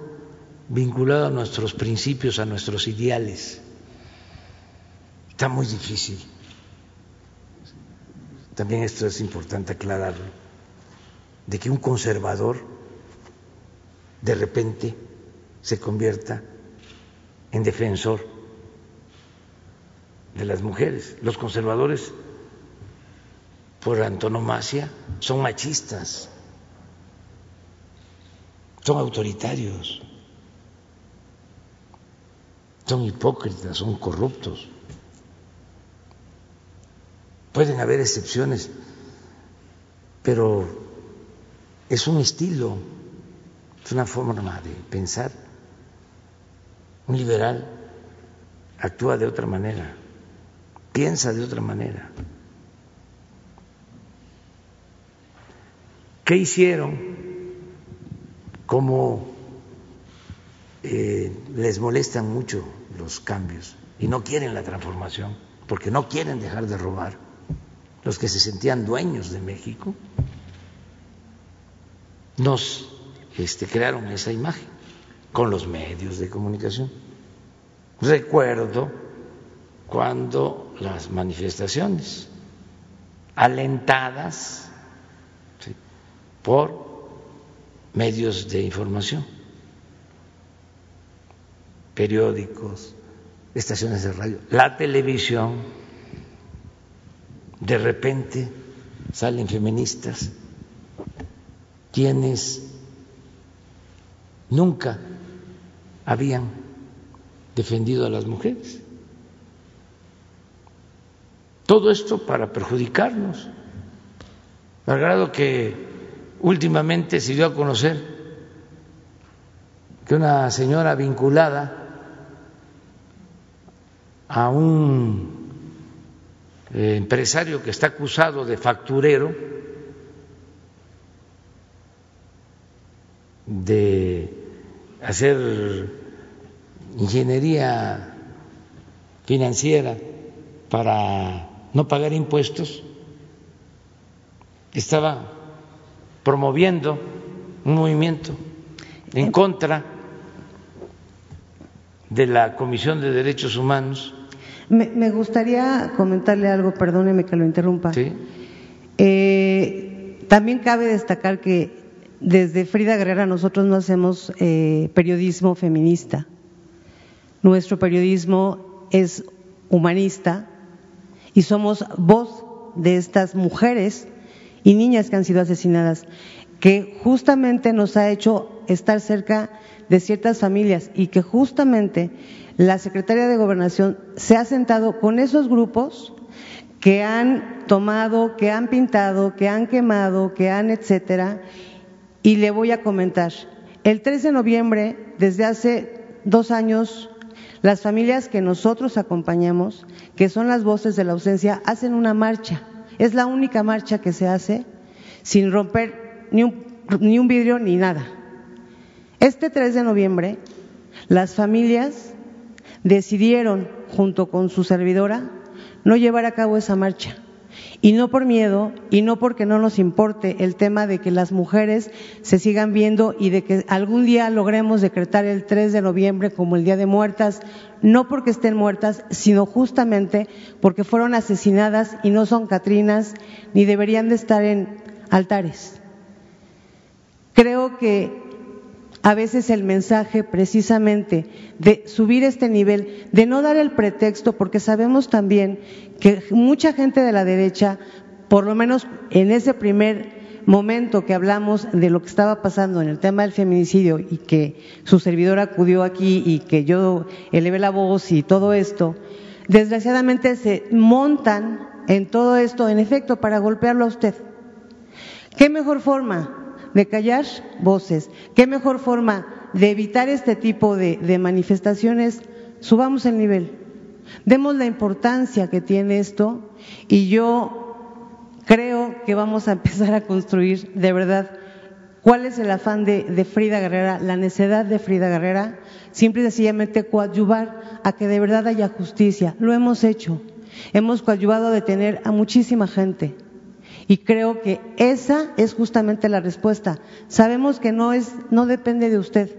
vinculado a nuestros principios, a nuestros ideales. Está muy difícil. También esto es importante aclararlo, de que un conservador de repente se convierta en defensor de las mujeres. Los conservadores por antonomasia son machistas, son autoritarios, son hipócritas, son corruptos. Pueden haber excepciones, pero es un estilo, es una forma de pensar. Un liberal actúa de otra manera, piensa de otra manera. ¿Qué hicieron? Como eh, les molestan mucho los cambios y no quieren la transformación, porque no quieren dejar de robar, los que se sentían dueños de México, nos este, crearon esa imagen con los medios de comunicación. Recuerdo cuando las manifestaciones alentadas por medios de información, periódicos, estaciones de radio, la televisión, de repente salen feministas quienes nunca habían defendido a las mujeres. Todo esto para perjudicarnos, al grado que últimamente se dio a conocer que una señora vinculada a un eh, empresario que está acusado de facturero, de hacer ingeniería financiera para no pagar impuestos, estaba promoviendo un movimiento en contra de la Comisión de Derechos Humanos. Me, gustaría comentarle algo, perdóneme que lo interrumpa. ¿Sí? Eh, también cabe destacar que desde Frida Guerrera nosotros no hacemos eh, periodismo feminista. Nuestro periodismo es humanista y somos voz de estas mujeres y niñas que han sido asesinadas, que justamente nos ha hecho estar cerca de ciertas familias y que justamente la Secretaría de Gobernación se ha sentado con esos grupos que han tomado, que han pintado, que han quemado, que han etcétera, y le voy a comentar. El 3 de noviembre, desde hace dos años, Las familias que nosotros acompañamos, que son las voces de la ausencia, hacen una marcha. Es la única marcha que se hace sin romper ni un, ni un vidrio ni nada. Este 3 de noviembre, las familias decidieron, junto con su servidora, no llevar a cabo esa marcha. Y no por miedo y no porque no nos importe el tema de que las mujeres se sigan viendo y de que algún día logremos decretar el 3 de noviembre como el Día de Muertas, no porque estén muertas, sino justamente porque fueron asesinadas y no son Catrinas ni deberían de estar en altares. Creo que a veces el mensaje precisamente de subir este nivel, de no dar el pretexto, porque sabemos también que mucha gente de la derecha, por lo menos en ese primer momento que hablamos de lo que estaba pasando en el tema del feminicidio y que su servidor acudió aquí y que yo elevé la voz y todo esto, desgraciadamente se montan en todo esto, en efecto, para golpearlo a usted. ¿Qué mejor forma de callar voces. ¿Qué mejor forma de evitar este tipo de, manifestaciones? Subamos el nivel. Demos la importancia que tiene esto y yo creo que vamos a empezar a construir de verdad cuál es el afán de, de Frida Guerrera, la necesidad de Frida Guerrera, simple y sencillamente coadyuvar a que de verdad haya justicia. Lo hemos hecho. Hemos coadyuvado a detener a muchísima gente. Y creo que esa es justamente la respuesta. Sabemos que no es, no depende de usted.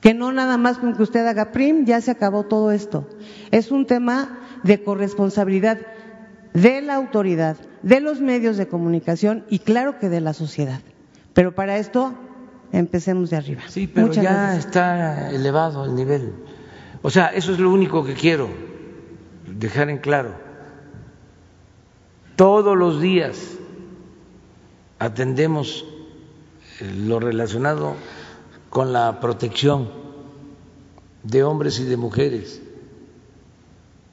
Que no nada más con que usted haga prim, ya se acabó todo esto. Es un tema de corresponsabilidad de la autoridad, de los medios de comunicación y claro que de la sociedad. Pero para esto empecemos de arriba. Sí, pero ya está elevado el nivel. O sea, eso es lo único que quiero dejar en claro todos los días atendemos eh, lo relacionado con la protección de hombres y de mujeres.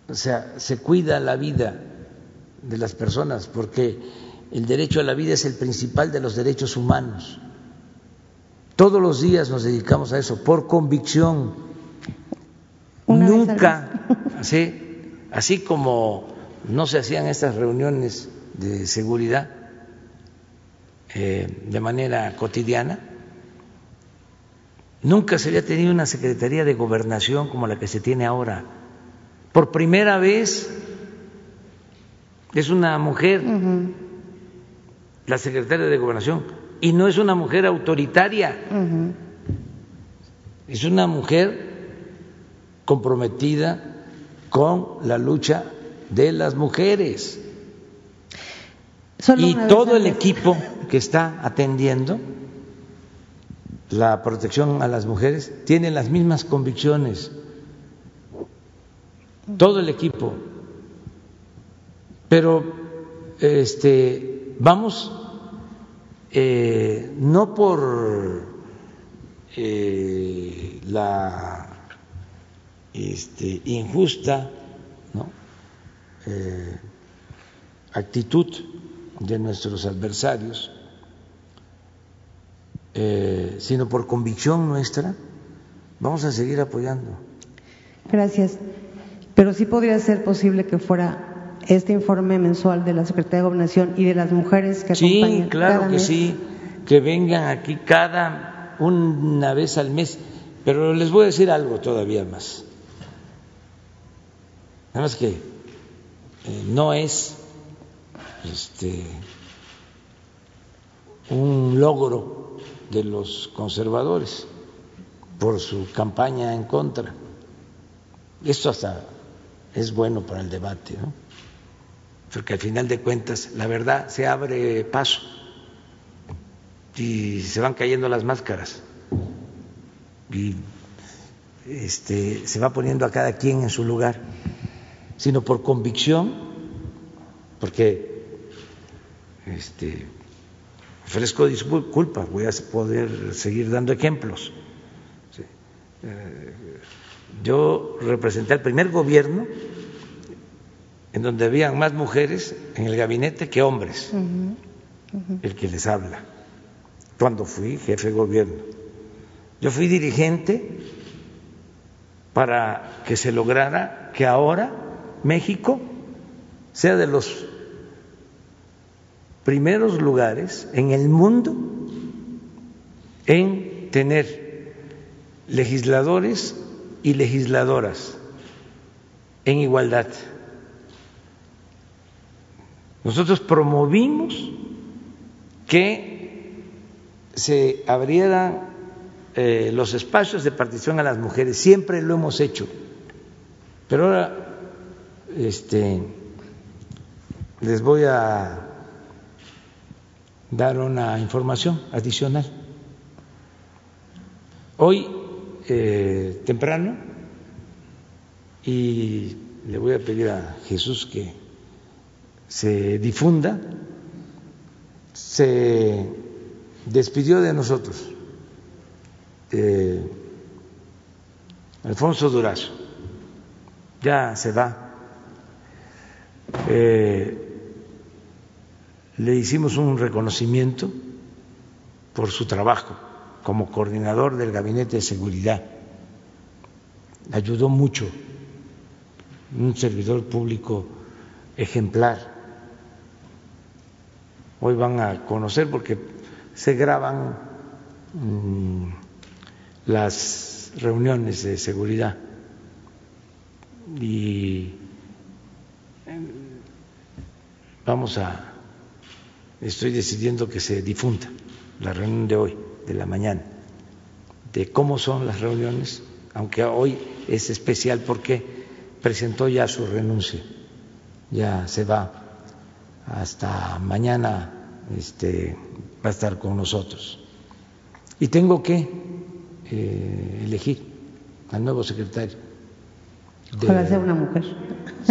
O sea, se cuida la vida de las personas porque el derecho a la vida es el principal de los derechos humanos. Todos los días nos dedicamos a eso, por convicción. Nunca, así, así como no se hacían estas reuniones de seguridad eh, de manera cotidiana. Nunca se había tenido una Secretaría de Gobernación como la que se tiene ahora. Por primera vez es una mujer la secretaria de Gobernación y no es una mujer autoritaria, es una mujer comprometida con la lucha de las mujeres. y todo el equipo (laughs) que está atendiendo la protección a las mujeres tiene las mismas convicciones. Todo el equipo. Pero este vamos eh, no por eh, la este, injusta eh, actitud de nuestros adversarios, eh, sino por convicción nuestra, vamos a seguir apoyando. Gracias. Pero sí podría ser posible que fuera este informe mensual de la Secretaría de Gobernación y de las mujeres que acompañan. Sí, claro que sí, que vengan aquí cada una vez al mes. Pero les voy a decir algo todavía más. Nada más que no es este, un logro de los conservadores por su campaña en contra. Esto hasta es bueno para el debate, ¿no? porque al final de cuentas la verdad se abre paso y se van cayendo las máscaras y este, se va poniendo a cada quien en su lugar sino por convicción, porque este, ofrezco disculpas, voy a poder seguir dando ejemplos. Eh, yo representé al primer gobierno en donde habían más mujeres en el gabinete que hombres, el que les habla, cuando fui jefe de gobierno. Yo fui dirigente para que se lograra que ahora México sea de los primeros lugares en el mundo en tener legisladores y legisladoras en igualdad. Nosotros promovimos que se abrieran eh, los espacios de participación a las mujeres, siempre lo hemos hecho, pero ahora este, les voy a dar una información adicional. Hoy, eh, temprano, y le voy a pedir a Jesús que se difunda, se despidió de nosotros Alfonso Durazo, ya se va. Eh, le hicimos un reconocimiento por su trabajo como coordinador del Gabinete de Seguridad. Ayudó mucho, un servidor público ejemplar. Hoy van a conocer porque se graban mm, las reuniones de seguridad y vamos a estoy decidiendo que se difunda la reunión de hoy, de la mañana, de cómo son las reuniones, aunque hoy es especial porque presentó ya su renuncia, ya se va hasta mañana, este, va a estar con nosotros. Y tengo que eh, elegir al nuevo secretario de una mujer.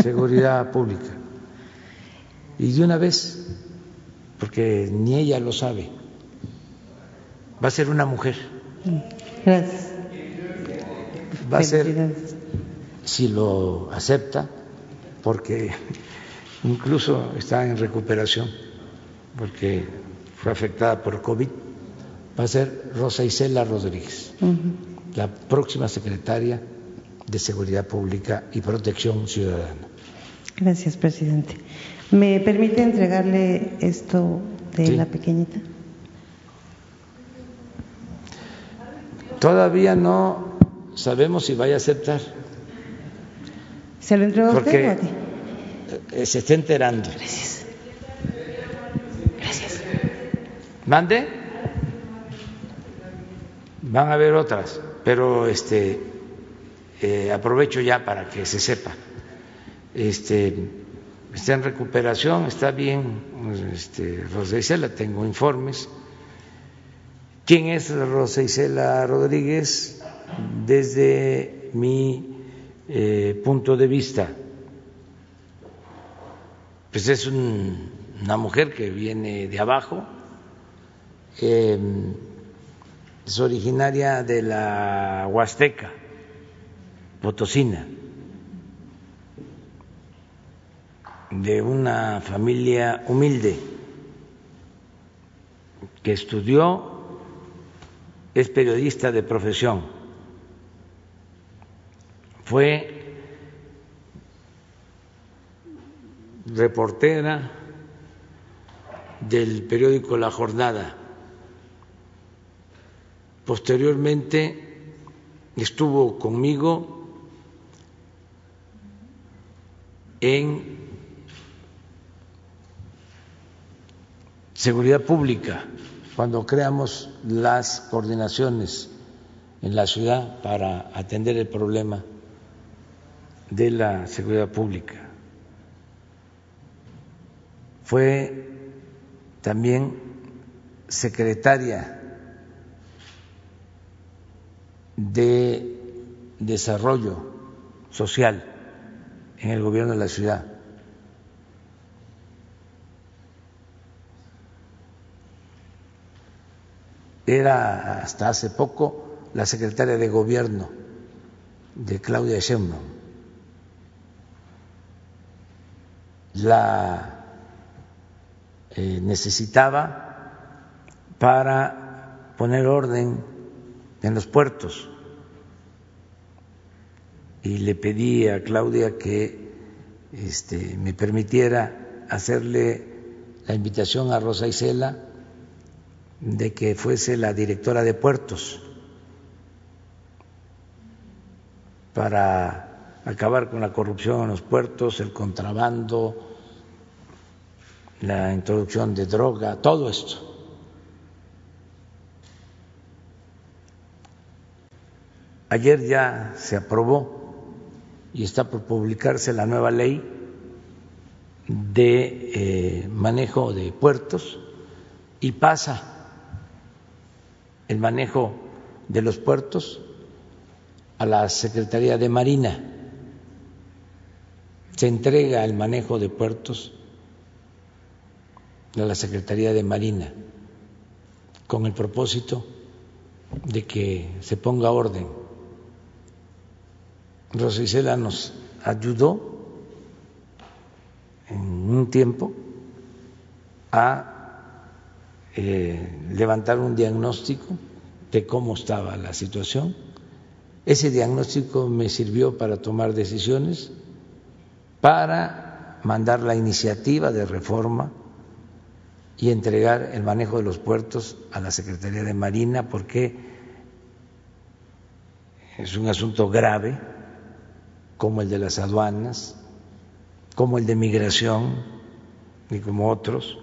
Seguridad Pública. Y de una vez porque ni ella lo sabe. Va a ser una mujer. Gracias. Va a ser, si lo acepta, porque incluso está en recuperación, porque fue afectada por COVID, va a ser Rosa Isela Rodríguez, la próxima secretaria de Seguridad Pública y Protección Ciudadana. Gracias, presidente. ¿Me permite entregarle esto de la pequeñita? Todavía no sabemos si vaya a aceptar. ¿Se lo entregó a usted o a ti? Eh, se está enterando. Gracias. Gracias. ¿Mande? Van a haber otras, pero este eh, aprovecho ya para que se sepa. Este está en recuperación, está bien este, Rosa Isela, tengo informes. ¿Quién es Rosa Isela Rodríguez? Desde mi eh, punto de vista, pues es una mujer que viene de abajo, em, es originaria de la Huasteca, Potosina de una familia humilde que estudió, es periodista de profesión, fue reportera del periódico La Jornada. Posteriormente estuvo conmigo en seguridad pública, cuando creamos las coordinaciones en la ciudad para atender el problema de la seguridad pública. Fue también secretaria de Desarrollo Social en el gobierno de la ciudad. Era hasta hace poco la secretaria de gobierno de Claudia Sheinbaum. La eh, necesitaba para poner orden en los puertos y le pedí a Claudia que este, me permitiera hacerle la invitación a Rosa Isela de que fuese la directora de puertos para acabar con la corrupción en los puertos, el contrabando, la introducción de droga, todo esto. Ayer ya se aprobó y está por publicarse la nueva ley de eh, manejo de puertos y pasa el manejo de los puertos a la Secretaría de Marina. Se entrega el manejo de puertos a la Secretaría de Marina con el propósito de que se ponga orden. Rosicela nos ayudó en un tiempo a eh, levantar un diagnóstico de cómo estaba la situación. Ese diagnóstico me sirvió para tomar decisiones, para mandar la iniciativa de reforma y entregar el manejo de los puertos a la Secretaría de Marina, porque es un asunto grave, como el de las aduanas, como el de migración y como otros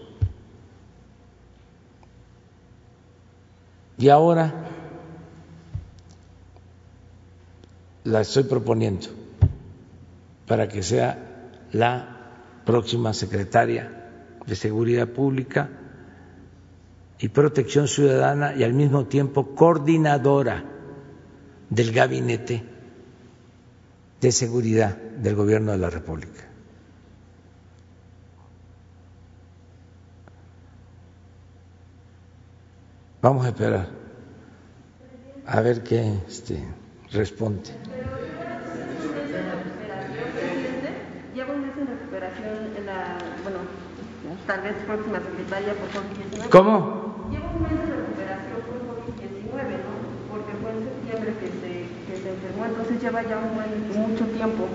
Y ahora la estoy proponiendo para que sea la próxima secretaria de Seguridad Pública y Protección Ciudadana y al mismo tiempo coordinadora del Gabinete de Seguridad del Gobierno de la República. Vamos a esperar a ver qué este, responde. Lleva un mes en recuperación en la, bueno, tal vez próxima secretaria por COVID-19. ¿Cómo? Lleva un mes de recuperación por COVID-19, ¿no? Porque fue en septiembre que se, que se enfermó, entonces lleva ya un buen, mucho tiempo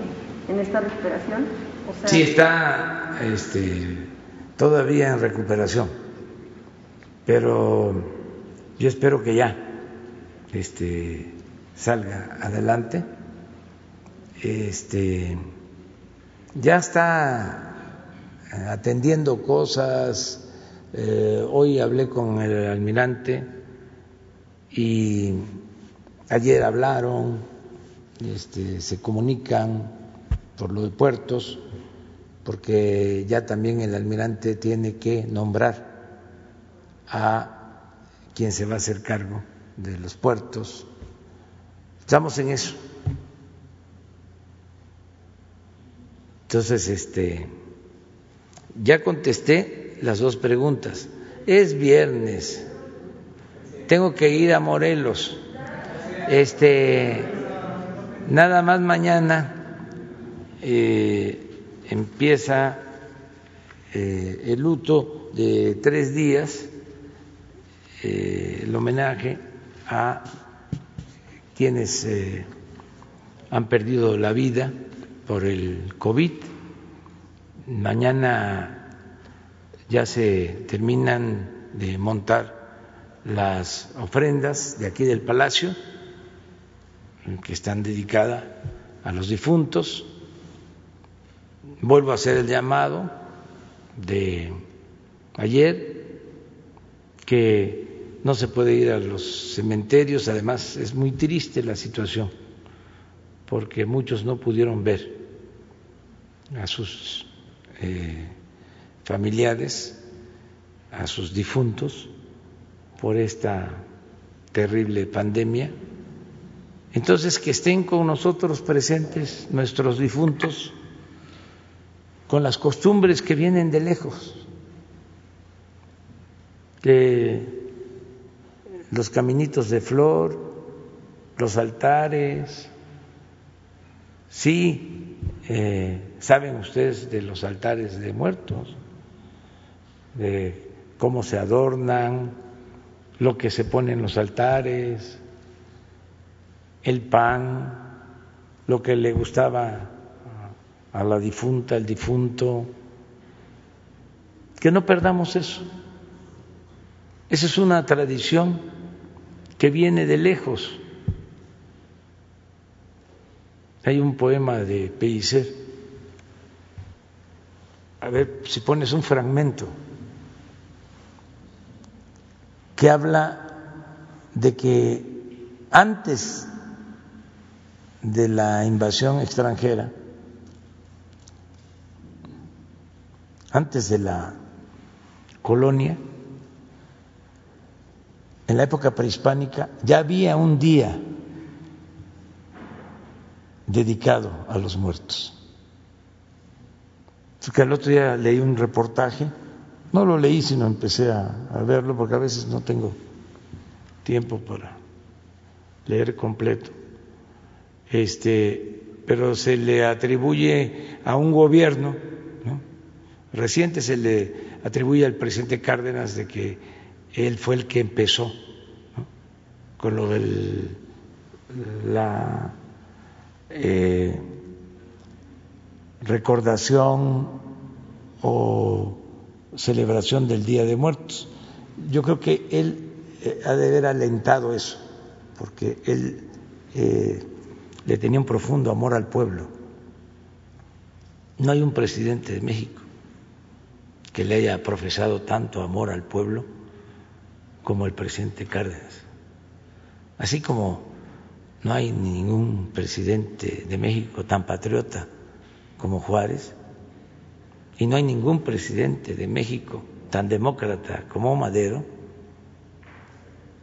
en esta recuperación. O sea, sí, está este, todavía en recuperación, pero yo espero que ya este, salga adelante. Este, ya está atendiendo cosas. Eh, hoy hablé con el almirante y ayer hablaron, este, se comunican por lo de puertos, porque ya también el almirante tiene que nombrar a quién se va a hacer cargo de los puertos. Estamos en eso. Entonces, este, ya contesté las dos preguntas. Es viernes. Tengo que ir a Morelos. Este, nada más mañana eh, empieza eh, el luto de tres días eh, el homenaje a quienes eh, han perdido la vida por el COVID. Mañana ya se terminan de montar las ofrendas de aquí del Palacio, que están dedicadas a los difuntos. Vuelvo a hacer el llamado de ayer que no se puede ir a los cementerios, además es muy triste la situación, porque muchos no pudieron ver a sus eh, familiares, a sus difuntos, por esta terrible pandemia. Entonces, que estén con nosotros presentes nuestros difuntos, con las costumbres que vienen de lejos, que los caminitos de flor, los altares. Sí, eh, saben ustedes de los altares de muertos, de cómo se adornan, lo que se pone en los altares, el pan, lo que le gustaba a la difunta, al difunto, que no perdamos eso. Esa es una tradición que viene de lejos. Hay un poema de Pellicer. A ver si pones un fragmento que habla de que antes de la invasión extranjera, antes de la colonia, en la época prehispánica, ya había un día dedicado a los muertos. Porque el otro día leí un reportaje, no lo leí, sino empecé a, a verlo, porque a veces no tengo tiempo para leer completo. Este, pero se le atribuye a un gobierno reciente, se le atribuye al presidente Cárdenas de que él fue el que empezó con lo de la eh, recordación o celebración del Día de Muertos. Yo creo que él eh, ha de haber alentado eso, porque él eh, le tenía un profundo amor al pueblo. No hay un presidente de México que le haya profesado tanto amor al pueblo como el presidente Cárdenas. Así como no hay ningún presidente de México tan patriota como Juárez, y no hay ningún presidente de México tan demócrata como Madero,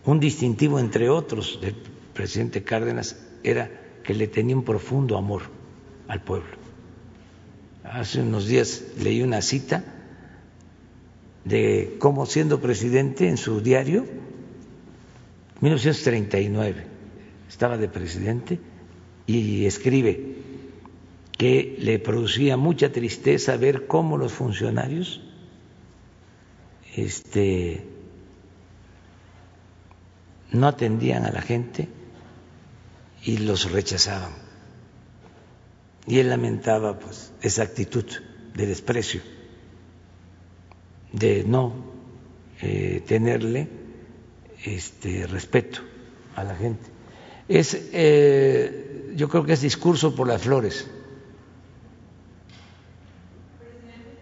un distintivo entre otros del presidente Cárdenas era que le tenía un profundo amor al pueblo. Hace unos días leí una cita de cómo siendo presidente en su diario, 1939, estaba de presidente y escribe que le producía mucha tristeza ver cómo los funcionarios este, no atendían a la gente y los rechazaban. Y él lamentaba pues esa actitud de desprecio, de no eh, tenerle este respeto a la gente. Es, eh, yo creo que es discurso por las flores.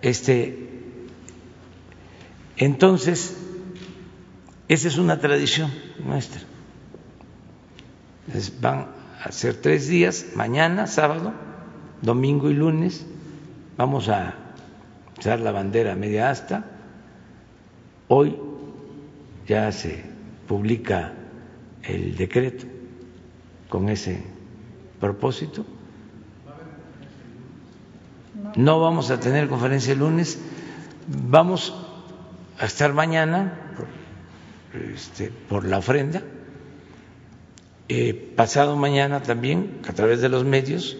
Este, entonces, esa es una tradición nuestra. van a ser tres días, mañana, sábado, domingo y lunes. Vamos a usar la bandera media asta. Hoy ya se publica el decreto con ese propósito. No vamos a tener conferencia el lunes, vamos a estar mañana este, por la ofrenda. Eh, pasado mañana también, a través de los medios,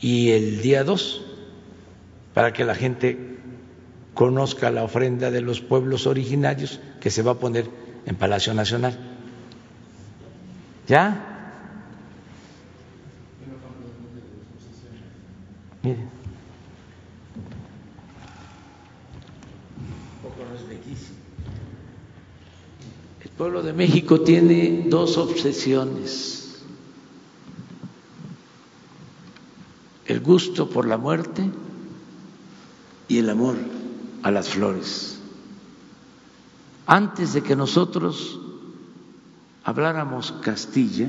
y el día 2, para que la gente conozca la ofrenda de los pueblos originarios que se va a poner en Palacio Nacional. ¿Ya? Miren. El pueblo de México tiene dos obsesiones. El gusto por la muerte y el amor a las flores. Antes de que nosotros habláramos Castilla,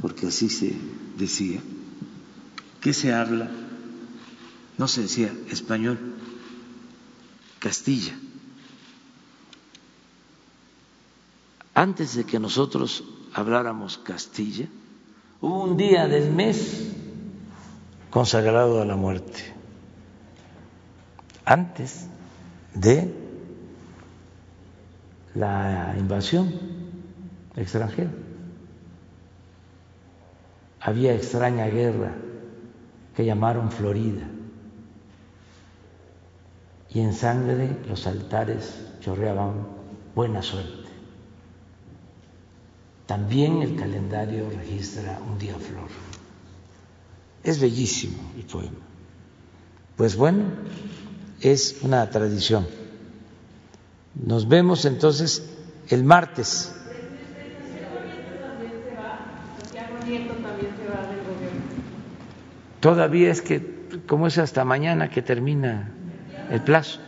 porque así se decía, ¿qué se habla? No se decía español, Castilla. antes de que nosotros habláramos Castilla, hubo un día del mes consagrado a la muerte, antes de la invasión extranjera. Había extraña guerra que llamaron Florida y en sangre los altares chorreaban buena suerte también el calendario registra un día flor. Es bellísimo el poema. Pues bueno, es una tradición. Nos vemos entonces el martes. Todavía es que, como es hasta mañana que termina el plazo.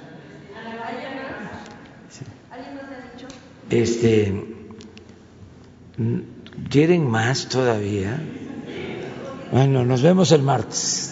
Este, ¿quieren más todavía? Bueno, nos vemos el martes.